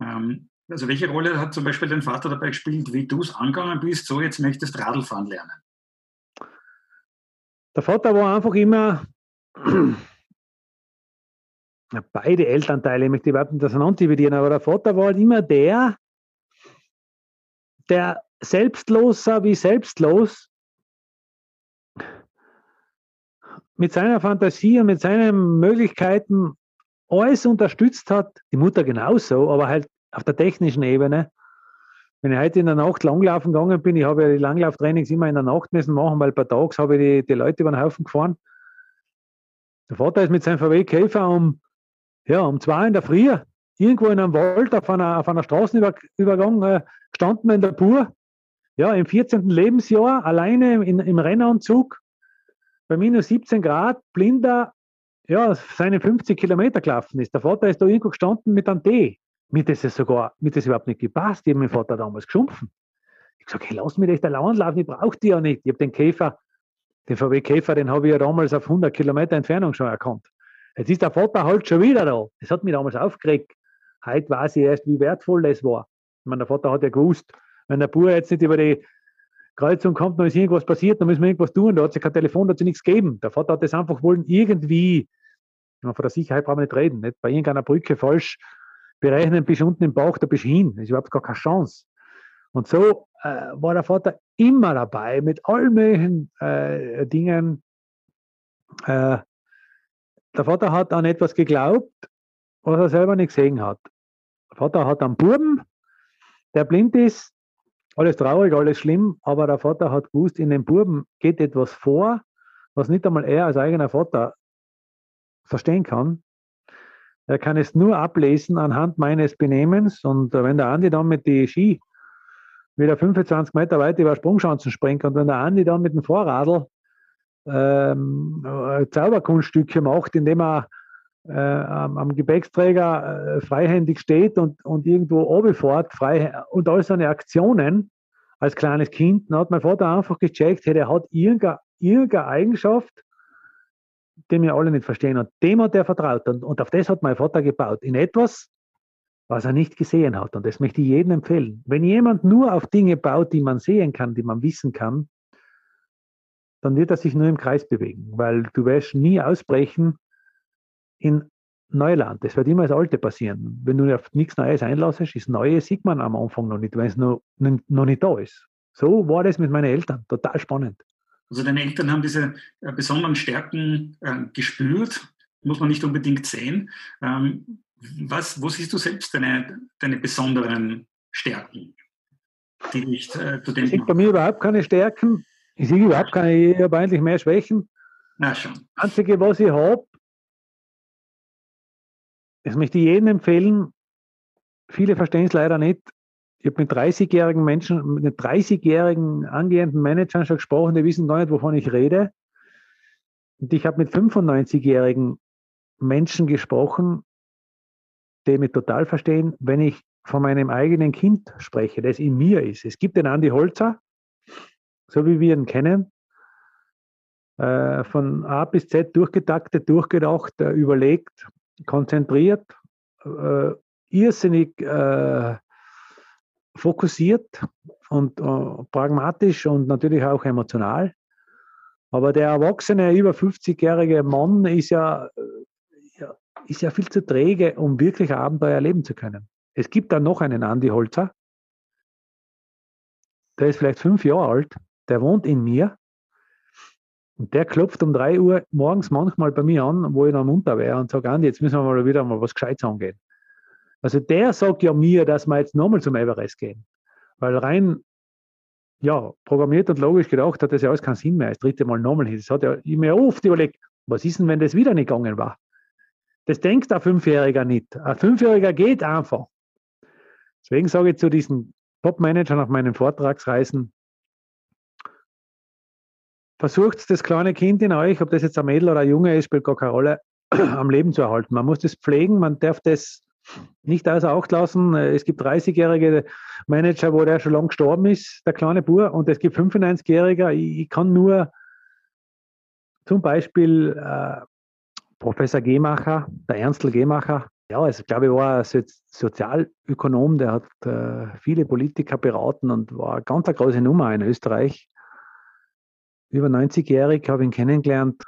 Ähm, also welche Rolle hat zum Beispiel dein Vater dabei gespielt, wie du es angegangen bist, so jetzt möchtest Radlfahren lernen? Der Vater war einfach immer, <clears throat> beide Elternteile, ich möchte überhaupt nicht auseinanderdividieren, aber der Vater war halt immer der, der selbstlos sah wie selbstlos mit seiner Fantasie und mit seinen Möglichkeiten alles unterstützt hat. Die Mutter genauso, aber halt auf der technischen Ebene. Wenn ich heute in der Nacht langlaufen gegangen bin, ich habe ja die Langlauftrainings immer in der Nacht müssen machen, weil bei Tags habe ich die, die Leute über den Haufen gefahren. Der Vater ist mit seinem VW Käfer um, ja, um zwei in der Früh irgendwo in einem Wald auf einer, auf einer Straßenübergang äh, gestanden in der Pur. Ja, im 14. Lebensjahr, alleine in, im Rennanzug, bei minus 17 Grad, blinder, ja, seine 50 Kilometer gelaufen ist. Der Vater ist da irgendwo gestanden mit einem Tee. Mir das ist sogar, mir das überhaupt nicht gepasst. Ich habe meinen Vater damals geschumpfen. Ich gesagt, hey, lass mich das da laufen, ich brauche die ja nicht. Ich habe den Käfer, den VW Käfer, den habe ich ja damals auf 100 Kilometer Entfernung schon erkannt. Jetzt ist der Vater halt schon wieder da. Das hat mich damals aufgeregt. Heute weiß ich erst, wie wertvoll das war. Ich meine, der Vater hat ja gewusst, wenn der Bauer jetzt nicht über die Kreuzung kommt, dann ist irgendwas passiert, dann müssen wir irgendwas tun. Da hat sich kein Telefon, da hat sich nichts gegeben. Der Vater hat das einfach wollen, irgendwie, von der Sicherheit brauchen wir nicht reden, nicht bei irgendeiner Brücke falsch berechnen, bist unten im Bauch, da bist du hin. Das ist überhaupt gar keine Chance. Und so äh, war der Vater immer dabei mit allen möglichen äh, Dingen. Äh, der Vater hat an etwas geglaubt, was er selber nicht gesehen hat. Der Vater hat einen Buben, der blind ist, alles traurig, alles schlimm, aber der Vater hat gewusst, in dem Buben geht etwas vor, was nicht einmal er als eigener Vater verstehen kann. Er kann es nur ablesen anhand meines Benehmens. Und wenn der Andi dann mit die Ski wieder 25 Meter weit über Sprungschanzen springt und wenn der Andi dann mit dem Vorradl ähm, Zauberkunststücke macht, indem er äh, am, am, Gepäcksträger äh, freihändig steht und, und irgendwo oben fährt, frei, und all seine Aktionen als kleines Kind, dann hat mein Vater einfach gecheckt, hey, der hat irgendeine, irgendeine Eigenschaft, die wir alle nicht verstehen. Und dem hat er vertraut. Und, und auf das hat mein Vater gebaut. In etwas, was er nicht gesehen hat. Und das möchte ich jedem empfehlen. Wenn jemand nur auf Dinge baut, die man sehen kann, die man wissen kann, dann wird er sich nur im Kreis bewegen, weil du wirst nie ausbrechen in Neuland. Das wird immer das Alte passieren. Wenn du auf nichts Neues einlassest, ist Neue sieht man am Anfang noch nicht, wenn es noch, noch nicht da ist. So war das mit meinen Eltern. Total spannend. Also deine Eltern haben diese äh, besonderen Stärken äh, gespürt, muss man nicht unbedingt sehen. Ähm, was, wo siehst du selbst deine, deine besonderen Stärken, die dich äh, zu dem Ich sehe bei mir überhaupt keine Stärken. Ich sehe überhaupt keine, ich habe eigentlich mehr Schwächen. Na schon. Das Einzige, was ich habe, das möchte ich jedem empfehlen, viele verstehen es leider nicht. Ich habe mit 30-jährigen Menschen, mit 30-jährigen angehenden Managern schon gesprochen, die wissen gar nicht, wovon ich rede. Und ich habe mit 95-jährigen Menschen gesprochen, die mich total verstehen, wenn ich von meinem eigenen Kind spreche, das in mir ist. Es gibt den Andi Holzer, so wie wir ihn kennen, äh, von A bis Z durchgetaktet, durchgedacht, überlegt, konzentriert, äh, irrsinnig äh, fokussiert und äh, pragmatisch und natürlich auch emotional. Aber der erwachsene, über 50-jährige Mann ist ja, ja, ist ja viel zu träge, um wirklich Abenteuer erleben zu können. Es gibt dann noch einen Andi Holzer, der ist vielleicht fünf Jahre alt, der wohnt in mir und der klopft um drei Uhr morgens manchmal bei mir an, wo ich noch munter wäre und sagt, Andi, jetzt müssen wir mal wieder mal was Gescheites angehen. Also der sagt ja mir, dass wir jetzt nochmal zum Everest gehen. Weil rein, ja, programmiert und logisch gedacht hat das ja alles keinen Sinn mehr. Das dritte Mal nochmal hin. Das hat ja ich mir oft überlegt, was ist denn, wenn das wieder nicht gegangen war? Das denkt ein Fünfjähriger nicht. Ein Fünfjähriger geht einfach. Deswegen sage ich zu diesen Top-Managern auf meinen Vortragsreisen, versucht das kleine Kind in euch, ob das jetzt ein Mädel oder ein Junge ist, spielt gar keine Rolle, <clears throat> am Leben zu erhalten. Man muss das pflegen, man darf das nicht außer Acht lassen. Es gibt 30-jährige Manager, wo der schon lange gestorben ist, der kleine Bur, und es gibt 95-Jährige. Ich, kann nur zum Beispiel äh, Professor Gemacher, der Ernstl Gemacher, ja, also, ich glaube, er war ein Sozialökonom, der hat äh, viele Politiker beraten und war eine ganz große Nummer in Österreich über 90-jährig, habe ihn kennengelernt.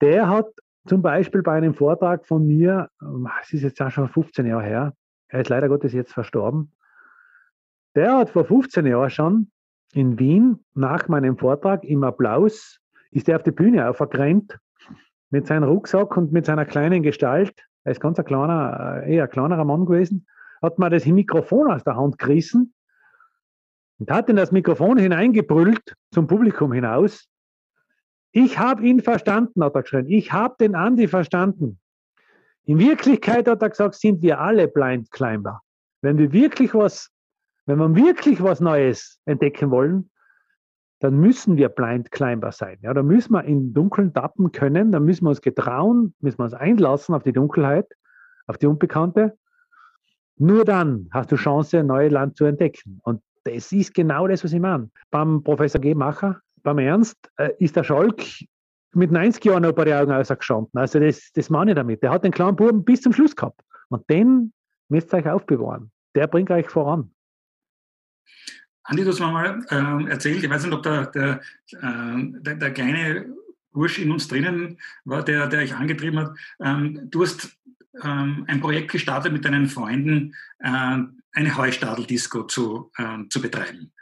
Der hat zum Beispiel bei einem Vortrag von mir, ähm, es ist jetzt auch schon 15 Jahre her, er ist leider Gottes jetzt verstorben, der hat vor 15 Jahren schon in Wien nach meinem Vortrag im Applaus, ist er auf die Bühne aufgerannt mit seinem Rucksack und mit seiner kleinen Gestalt, er ist ganz ein kleiner, äh, eher kleinerer Mann gewesen, hat mir das Mikrofon aus der Hand gerissen und hat in das Mikrofon hineingebrüllt zum Publikum hinaus ich habe ihn verstanden, hat er geschrieben. Ich habe den Andi verstanden. In Wirklichkeit hat er gesagt, sind wir alle Blind Climber. Wenn wir wirklich was, wenn wir wirklich was Neues entdecken wollen, dann müssen wir Blind Climber sein. Ja, da müssen wir in Dunkeln tappen können, da müssen wir uns getrauen, müssen wir uns einlassen auf die Dunkelheit, auf die Unbekannte. Nur dann hast du Chance, ein neues Land zu entdecken. Und das ist genau das, was ich meine. Beim Professor G. Macher beim Ernst äh, ist der Schalk mit 90 Jahren noch bei den Augen ausgestanden. Also das, das meine ich damit. Der hat den kleinen Buben bis zum Schluss gehabt. Und den müsst ihr euch aufbewahren. Der bringt euch voran. Andi, du hast mir mal äh, erzählt, ich weiß nicht, ob der, der, äh, der, der, kleine Bursch in uns drinnen war, der, der euch angetrieben hat. Ähm, du hast ähm, ein Projekt gestartet mit deinen Freunden, äh, eine Heustadeldisco zu, äh, zu betreiben.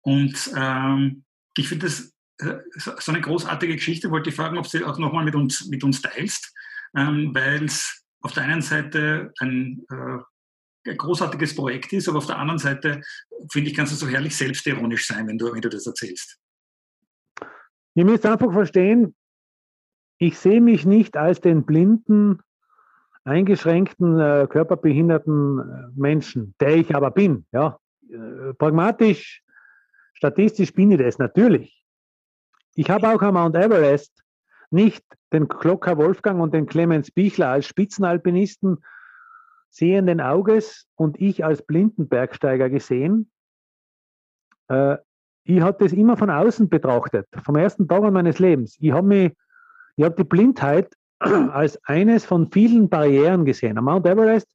Und ähm, ich finde das so eine großartige Geschichte. Wollte ich fragen, ob du auch nochmal mit uns, mit uns teilst, ähm, weil es auf der einen Seite ein, äh, ein, großartiges Projekt ist, aber auf der anderen Seite, finde ich, kannst du so herrlich selbstironisch sein, wenn du, wenn du das erzählst. Ihr müsst einfach verstehen, ich sehe mich nicht als den blinden, eingeschränkten, äh, körperbehinderten äh, Menschen, der ich aber bin. Ja? Äh, pragmatisch, statistisch bin ich das natürlich. Ich habe auch am Mount Everest nicht den Glocker Wolfgang und den Clemens Bichler als Spitzenalpinisten sehenden Auges und ich als Blindenbergsteiger gesehen. Äh, ich habe das immer von außen betrachtet, vom ersten Tag meines Lebens. Ich habe habe die Blindheit <clears throat> als eines von vielen Barrieren gesehen. Am Mount Everest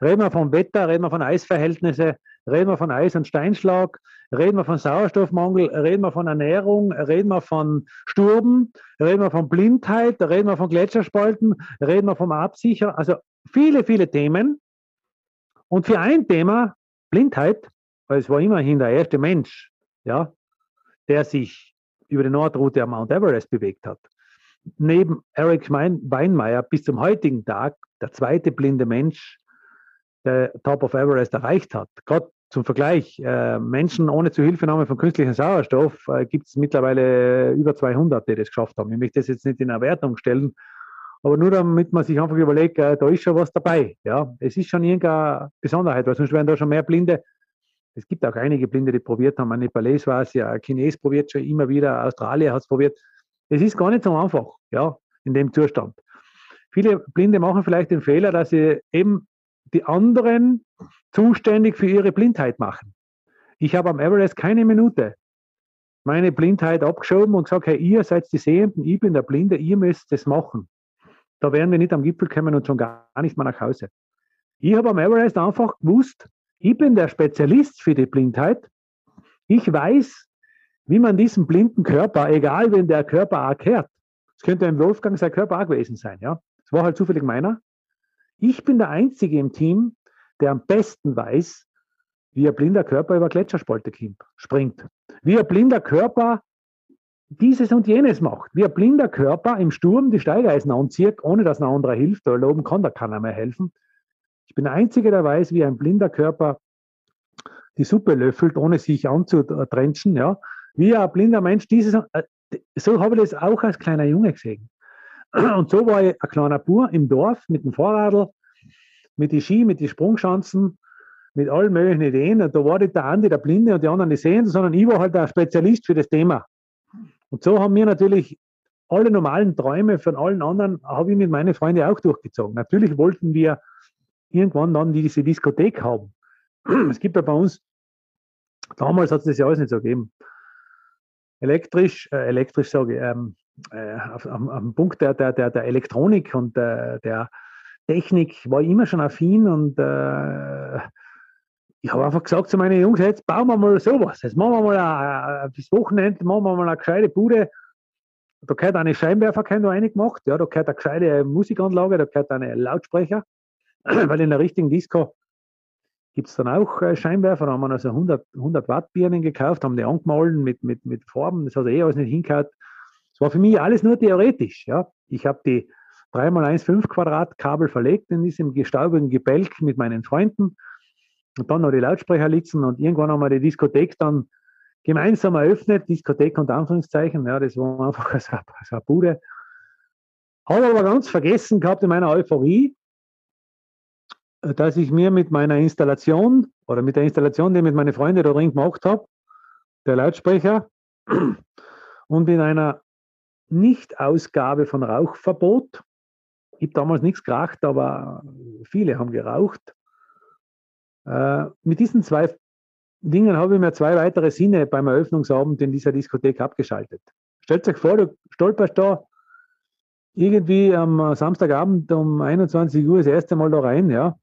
reden wir vom Wetter, reden wir von Eisverhältnisse, reden wir von Eis- und Steinschlag, reden wir von Sauerstoffmangel, reden wir von Ernährung, reden wir von Sturben, reden wir von Blindheit, reden wir von Gletscherspalten, reden wir vom Absicher. Also viele, viele Themen. Und für ein Thema, Blindheit, weil es war immerhin der erste Mensch, ja, der sich über die Nordroute am Mount Everest bewegt hat. Neben Eric Weinmeier bis zum heutigen Tag der zweite blinde Mensch, der Top of Everest erreicht hat. Gerade zum Vergleich, äh, Menschen ohne Zuhilfenahme von künstlichem Sauerstoff äh, gibt es mittlerweile über 200, die das geschafft haben. Ich möchte das jetzt nicht in Erwertung stellen, aber nur damit man sich einfach überlegt, äh, da ist schon was dabei. Ja, es ist schon irgendeine Besonderheit, weil sonst wären da schon mehr Blinde. Es gibt auch einige Blinde, die probiert haben. Ein Nepalese war es ja, ein Chines probiert schon immer wieder, Australier hat es probiert. Es ist gar nicht so einfach, ja, in dem Zustand. Viele Blinde machen vielleicht den Fehler, dass sie eben die anderen zuständig für ihre Blindheit machen. Ich habe am Everest keine Minute meine Blindheit abgeschoben und gesagt, hey, ihr seid die Sehenden, ich bin der Blinde, ihr müsst das machen. Da wären wir nicht am Gipfel kommen und schon gar nicht mal nach Hause. Ich habe am Everest einfach gewusst, ich bin der Spezialist für die Blindheit. Ich weiß, wie man diesen blinden Körper, egal wenn der Körper auch kehrt, es könnte ein Wolfgang sein Körper auch gewesen sein, ja. Es war halt zufällig meiner. Ich bin der Einzige im Team, der am besten weiß, wie ein blinder Körper über Gletscherspalte springt. Wie ein blinder Körper dieses und jenes macht. Wie ein blinder Körper im Sturm die Steigeisen anzieht, ohne dass ein anderer hilft. Da oben kann da keiner mehr helfen. Ich bin der Einzige, der weiß, wie ein blinder Körper die Suppe löffelt, ohne sich anzutrenchen. Ja. Wie ein blinder Mensch dieses. Äh, so habe ich das auch als kleiner Junge gesehen. Und so war ich ein kleiner Bur im Dorf mit dem Fahrradl, mit den Ski, mit den Sprungschanzen, mit allen möglichen Ideen. Und da war nicht der Andi, der Blinde und die anderen die Sehenden, sondern ich war halt ein Spezialist für das Thema. Und so haben wir natürlich alle normalen Träume von allen anderen, habe ich mit meinen Freunden auch durchgezogen. Natürlich wollten wir irgendwann dann diese Diskothek haben. Es gibt ja bei uns, damals hat es das ja alles nicht so gegeben. Elektrisch, äh, elektrisch sage ich, ähm, äh, auf, am, am, Punkt der, der, der, Elektronik und der, der Technik war ich immer schon affin und äh, ich habe einfach gesagt zu meinen Jungs, jetzt bauen wir mal sowas. Jetzt machen wir mal das Wochenende, machen wir mal eine gescheite Bude. Da gehört eine Scheinwerfer, da eine gemacht, ja, da gehört eine gescheite Musikanlage, da gehört eine Lautsprecher, <clears throat> weil in der richtigen Disco gibt es dann auch äh, Scheinwerfer. Da haben wir also 100, 100 Watt Birnen gekauft, haben die angemalt mit, mit, mit Farben, das hat eh alles nicht hingehört. Das war für mich alles nur theoretisch. Ja. Ich habe die 3x1,5 Quadrat Kabel verlegt in diesem gestaubigen Gebälk mit meinen Freunden und dann noch die Lautsprecher litzen und irgendwann haben wir die Diskothek dann gemeinsam eröffnet, Diskothek und Anführungszeichen, ja, das war einfach <laughs> so, so eine Bude. Habe aber ganz vergessen gehabt in meiner Euphorie, dass ich mir mit meiner Installation oder mit der Installation, die ich mit meinen Freunden da drin gemacht habe, der Lautsprecher und in einer Nicht-Ausgabe von Rauchverbot, ich habe damals nichts geraucht, aber viele haben geraucht, äh, mit diesen zwei Dingen habe ich mir zwei weitere Sinne beim Eröffnungsabend in dieser Diskothek abgeschaltet. Stellt euch vor, du stolperst da irgendwie am Samstagabend um 21 Uhr das erste Mal da rein, ja.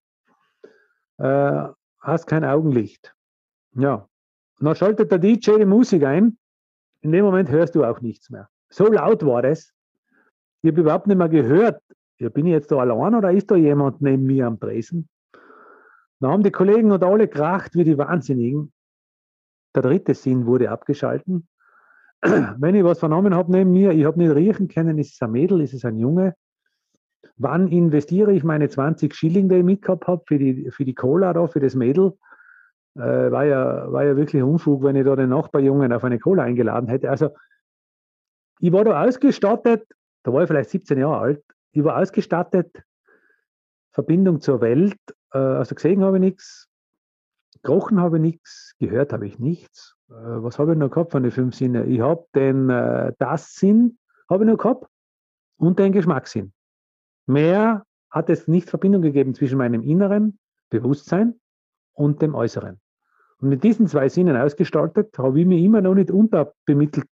Äh, hast kein Augenlicht. Ja. Und dann schaltet der DJ die Musik ein. In dem Moment hörst du auch nichts mehr. So laut war das. Ich habe überhaupt nicht mehr gehört. Ja, bin ich jetzt da allein oder ist da jemand neben mir am Tresen? Da haben die Kollegen und alle kracht wie die Wahnsinnigen. Der dritte Sinn wurde abgeschalten. <clears throat> Wenn ich was vernommen habe neben mir, ich habe nicht riechen können, ist es ein Mädel, ist es ein Junge. Wann investiere ich meine 20 Schilling, die ich mitgehabt habe, für die, für die Cola da, für das Mädel? Äh, war, ja, war ja wirklich Unfug, wenn ich da den Nachbarjungen auf eine Cola eingeladen hätte. Also, ich war da ausgestattet, da war ich vielleicht 17 Jahre alt, ich war ausgestattet, Verbindung zur Welt äh, also gesehen habe ich nichts, gerochen habe ich nichts, gehört habe ich nichts. Äh, was habe ich noch gehabt von den fünf Sinnen? Ich habe den äh, Das-Sinn habe ich nur gehabt und den Geschmackssinn. Mehr hat es nicht Verbindung gegeben zwischen meinem inneren Bewusstsein und dem äußeren. Und mit diesen zwei Sinnen ausgestaltet, habe ich mich immer noch nicht unterbemittelt,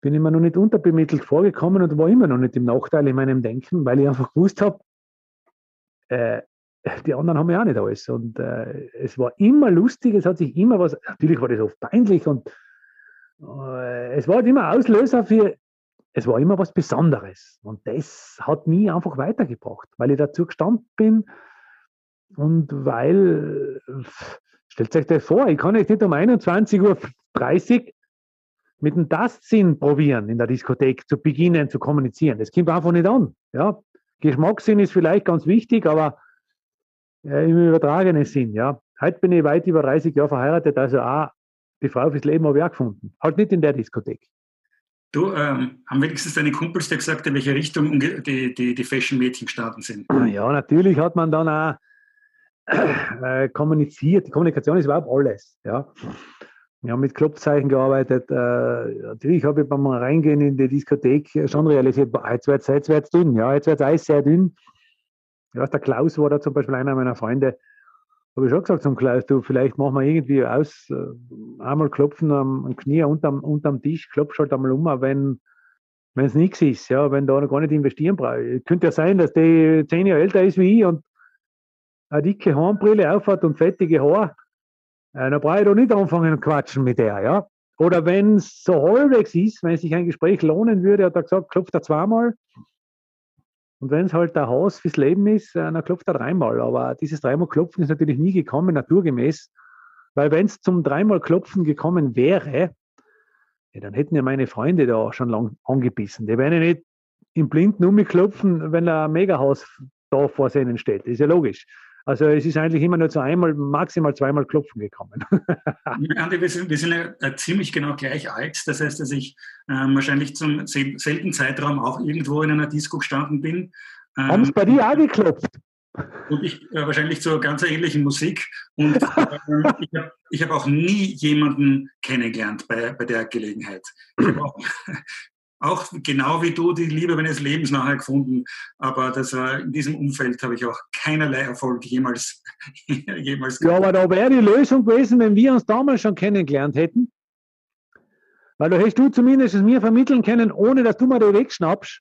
bin immer noch nicht unterbemittelt vorgekommen und war immer noch nicht im Nachteil in meinem Denken, weil ich einfach gewusst habe, äh, die anderen haben ja auch nicht alles. Und äh, es war immer lustig, es hat sich immer was, natürlich war das oft peinlich und äh, es war halt immer Auslöser für, es war immer was Besonderes. Und das hat mich einfach weitergebracht, weil ich dazu gestanden bin und weil, stellt euch das vor, ich kann euch nicht um 21.30 Uhr mit dem Tastsinn probieren, in der Diskothek zu beginnen zu kommunizieren. Das kommt einfach nicht an. Ja? Geschmackssinn ist vielleicht ganz wichtig, aber äh, im übertragenen Sinn. Ja? Heute bin ich weit über 30 Jahre verheiratet, also auch die Frau fürs Leben habe ich auch gefunden. Halt nicht in der Diskothek. Du, ähm, haben wenigstens deine Kumpels dir gesagt, in welche Richtung die, die, die Fashion-Mädchen gestartet sind? Ja, natürlich hat man dann auch äh, kommuniziert. Die Kommunikation ist überhaupt alles. Ja. Wir haben mit Klopfzeichen gearbeitet. Äh, natürlich habe ich beim Reingehen in die Diskothek schon realisiert, jetzt wird es jetzt dünn. Ja, jetzt wird es Eis sehr dünn. Ja, der Klaus war da zum Beispiel einer meiner Freunde. Habe ich schon gesagt zum Klaus, du, vielleicht machen wir irgendwie aus, äh, einmal klopfen am, am Knie unterm, unterm Tisch, klopfst halt einmal um, wenn es nichts ist, ja, wenn da noch gar nicht investieren braucht. Könnte ja sein, dass die zehn Jahre älter ist wie ich und eine dicke Hornbrille aufhat und fettige Haare äh, dann brauche ich doch nicht anfangen zu quatschen mit der, ja. Oder wenn es so halbwegs ist, wenn sich ein Gespräch lohnen würde, hat er gesagt, klopft er zweimal. Und wenn es halt ein Haus fürs Leben ist, äh, dann klopft er dreimal. Aber dieses dreimal Klopfen ist natürlich nie gekommen, naturgemäß. Weil wenn es zum dreimal Klopfen gekommen wäre, ja, dann hätten ja meine Freunde da schon lang angebissen. Die werden ja nicht im Blinden umklopfen, wenn ein Megahaus da vor ihnen steht. Ist ja logisch. Also es ist eigentlich immer nur zu einmal, maximal zweimal Klopfen gekommen. <laughs> Andi, wir sind, wir sind ja ziemlich genau gleich alt. Das heißt, dass ich ähm, wahrscheinlich zum selten Zeitraum auch irgendwo in einer Disco gestanden bin. Ähm, Haben es bei dir auch geklopft? Und ich äh, wahrscheinlich zur ganz ähnlichen Musik. Und <laughs> äh, ich habe hab auch nie jemanden kennengelernt bei, bei der Gelegenheit. Ich habe auch auch genau wie du die Liebe meines Lebens nachher gefunden. Aber das war, in diesem Umfeld habe ich auch keinerlei Erfolg jemals, <laughs> jemals gehabt. Ja, aber da wäre die Lösung gewesen, wenn wir uns damals schon kennengelernt hätten. Weil da hättest du zumindest es mir vermitteln können, ohne dass du mir den wegschnappst.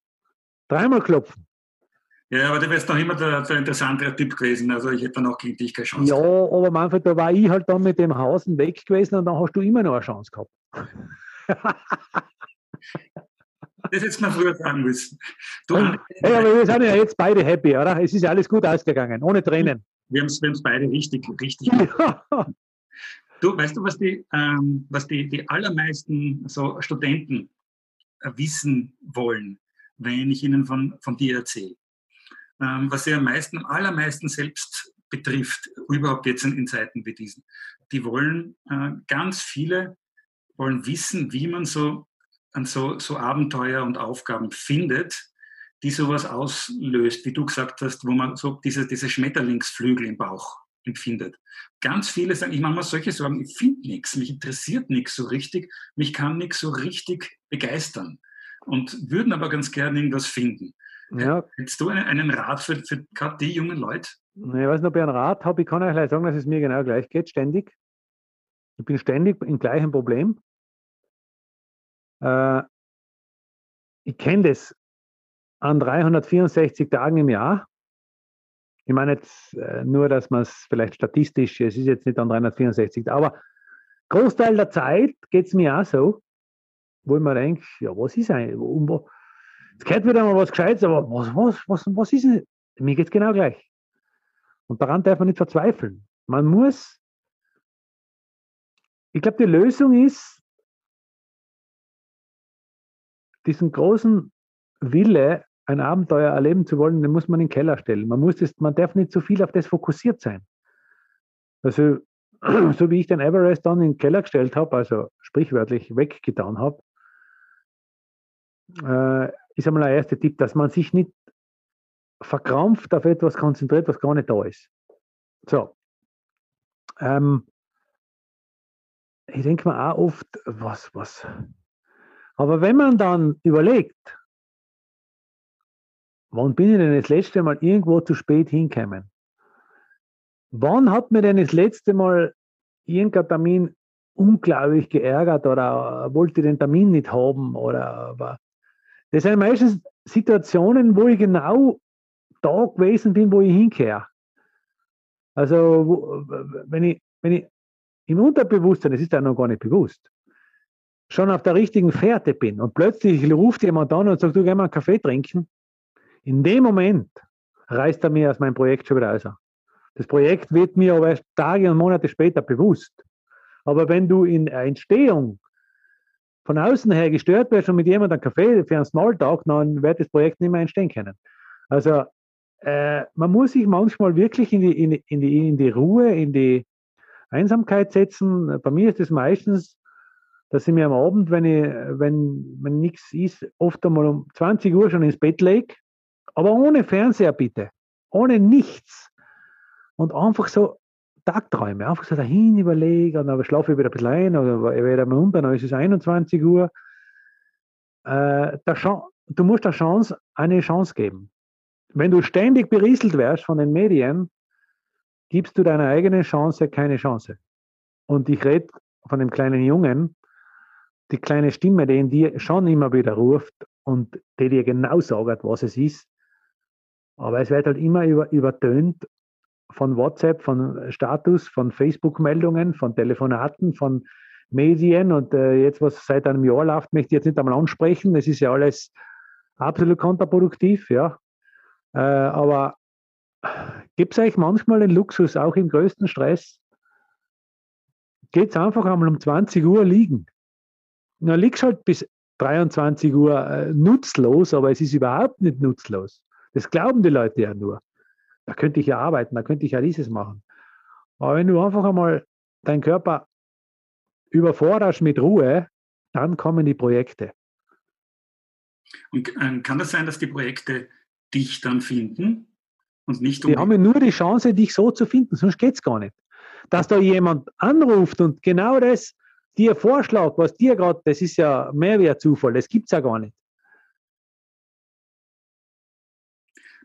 Dreimal klopfen. Ja, aber du wärst noch immer der, der interessantere Typ gewesen. Also ich hätte dann auch gegen dich keine Chance. Ja, gehabt. aber Manfred, da war ich halt dann mit dem Hausen weg gewesen und dann hast du immer noch eine Chance gehabt. <laughs> Das hättest mal früher sagen müssen. Du, hey, aber wir sind ja jetzt beide happy, oder? Es ist ja alles gut ausgegangen, ohne Tränen. Wir haben es beide richtig, richtig. Ja. Du, weißt du, was die, ähm, was die, die allermeisten so Studenten äh, wissen wollen, wenn ich ihnen von, von dir erzähle? Ähm, was sie am meisten, am allermeisten selbst betrifft, überhaupt jetzt in, in Zeiten wie diesen. Die wollen, äh, ganz viele wollen wissen, wie man so an so, so Abenteuer und Aufgaben findet, die sowas auslöst, wie du gesagt hast, wo man so diese, diese Schmetterlingsflügel im Bauch empfindet. Ganz viele sagen, ich mache mal solche Sorgen, ich finde nichts, mich interessiert nichts so richtig, mich kann nichts so richtig begeistern und würden aber ganz gerne irgendwas finden. Ja. Hättest du einen, Rat für, für gerade die jungen Leute? Ich weiß nicht, ob ich einen Rat habe. Ich kann euch gleich sagen, dass es mir genau gleich geht, ständig. Ich bin ständig im gleichen Problem. Äh, ich kenne das an 364 Tagen im Jahr. Ich meine jetzt äh, nur, dass man es vielleicht statistisch, es ist jetzt nicht an 364, aber Großteil der Zeit geht es mir auch so, wo ich mir denke, ja, was ist eigentlich? Es gehört wieder mal was Gescheites, aber was, was, was, was ist denn? Mir geht es genau gleich. Und daran darf man nicht verzweifeln. Man muss, ich glaube, die Lösung ist, diesen großen Wille, ein Abenteuer erleben zu wollen, den muss man in den Keller stellen. Man, muss das, man darf nicht zu viel auf das fokussiert sein. Also, <clears throat> so wie ich den Everest dann in den Keller gestellt habe, also sprichwörtlich weggetan habe, äh, ist einmal der erste Tipp, dass man sich nicht verkrampft auf etwas konzentriert, was gar nicht da ist. So. Ähm, ich denke mir auch oft, was, was, Aber wenn man dann überlegt, wann bin ich denn das letzte Mal irgendwo zu spät hingekommen? Wann hat mir denn das letzte Mal irgendein Termin unglaublich geärgert oder wollte den Termin nicht haben oder. Das sind meistens Situationen, wo ich genau da gewesen bin, wo ich hinkehre. Also, wenn ich, wenn ich im Unterbewusstsein, das ist ja noch gar nicht bewusst, schon auf der richtigen Fährte bin und plötzlich ruft jemand an und sagt, du geh mal einen Kaffee trinken, in dem Moment reißt er mir aus meinem Projekt schon wieder raus. Das Projekt wird mir aber erst Tage und Monate später bewusst. Aber wenn du in der Entstehung von außen her gestört wirst und mit jemandem einen Kaffee für einen Smalltalk, dann wird das Projekt nicht mehr entstehen können. Also äh, man muss sich manchmal wirklich in die, in, in, die, in die Ruhe, in die Einsamkeit setzen. Bei mir ist es meistens, dass ich mir am Abend, wenn, ich, wenn, wenn nichts ist, oft einmal um 20 Uhr schon ins Bett lege, aber ohne Fernseher bitte, ohne nichts. Und einfach so Tagträume, einfach so dahin überlegen, dann schlafe ich wieder ein bisschen ein oder ich werde mal unter, dann ist es 21 Uhr. Äh, du musst der Chance eine Chance geben. Wenn du ständig berieselt wärst von den Medien, gibst du deiner eigenen Chance keine Chance. Und ich rede von dem kleinen Jungen, die kleine Stimme, die in dir schon immer wieder ruft und die dir genau sagt, was es ist. Aber es wird halt immer über, übertönt von WhatsApp, von Status, von Facebook-Meldungen, von Telefonaten, von Medien und äh, jetzt, was seit einem Jahr läuft, möchte ich jetzt nicht einmal ansprechen. Das ist ja alles absolut kontraproduktiv, ja. Äh, aber gibt es eigentlich manchmal den Luxus, auch im größten Stress, geht es einfach einmal um 20 Uhr liegen. Na, liegst halt bis 23 Uhr äh, nutzlos, aber es ist überhaupt nicht nutzlos. Das glauben die Leute ja nur da könnte ich ja arbeiten, da könnte ich ja dieses machen. Aber wenn du einfach einmal deinen Körper überforderst mit Ruhe, dann kommen die Projekte. Und äh, kann das sein, dass die Projekte dich dann finden und nicht um. Die haben nur die Chance, dich so zu finden, sonst geht es gar nicht. Dass da jemand anruft und genau das dir vorschlägt, was dir gerade, das ist ja mehr wie ein Zufall, das gibt es ja gar nicht.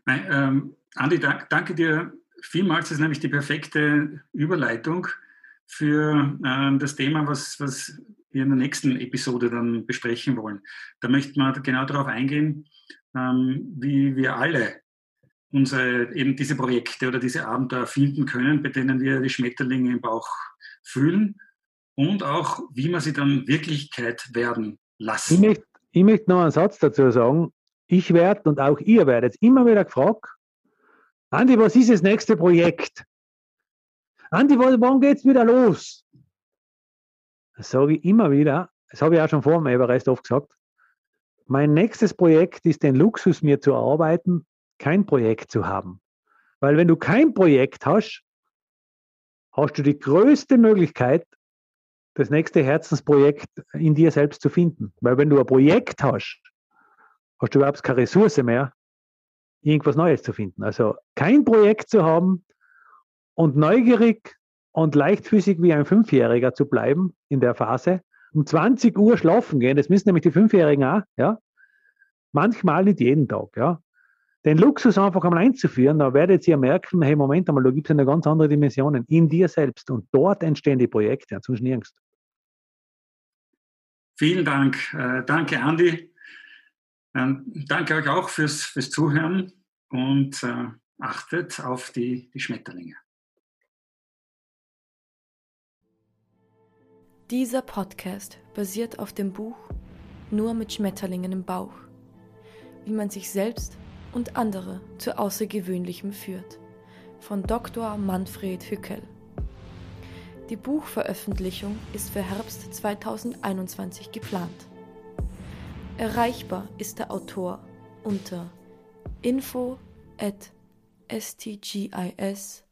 Nein, ähm, Andi, danke dir vielmals. Das ist nämlich die perfekte Überleitung für äh, das Thema, was, was wir in der nächsten Episode dann besprechen wollen. Da möchten wir genau darauf eingehen, ähm, wie wir alle unsere, eben diese Projekte oder diese Abenteuer finden können, bei denen wir die Schmetterlinge im Bauch fühlen und auch, wie man sie dann Wirklichkeit werden lassen. Ich möchte, ich möchte noch einen Satz dazu sagen. Ich werde und auch ihr werdet immer wieder gefragt, Andi, was ist das nächste Projekt? Andi, wann geht es wieder los? Das sage ich immer wieder, das habe ich auch schon vor dem Everest oft gesagt. Mein nächstes Projekt ist den Luxus, mir zu erarbeiten, kein Projekt zu haben. Weil wenn du kein Projekt hast, hast du die größte Möglichkeit, das nächste Herzensprojekt in dir selbst zu finden. Weil wenn du ein Projekt hast, hast du überhaupt keine Ressource mehr, irgendwas Neues zu finden. Also kein Projekt zu haben und neugierig und leichtfüßig wie ein Fünfjähriger zu bleiben in der Phase. Um 20 Uhr schlafen gehen, das müssen nämlich die Fünfjährigen auch, ja. Manchmal nicht jeden Tag, ja. Den Luxus einfach einmal einzuführen, da werdet ihr merken, hey, Moment einmal, da gibt es eine ganz andere Dimensionen in dir selbst und dort entstehen die Projekte, sonst nirgends. Vielen Dank. Äh, danke, Andi. Ähm, danke euch auch fürs, fürs Zuhören und äh, achtet auf die, die Schmetterlinge. Dieser Podcast basiert auf dem Buch Nur mit Schmetterlingen im Bauch, wie man sich selbst und andere zu Außergewöhnlichem führt, von Dr. Manfred Hückel. Die Buchveröffentlichung ist für Herbst 2021 geplant. Erreichbar ist der Autor unter info at stgis.at.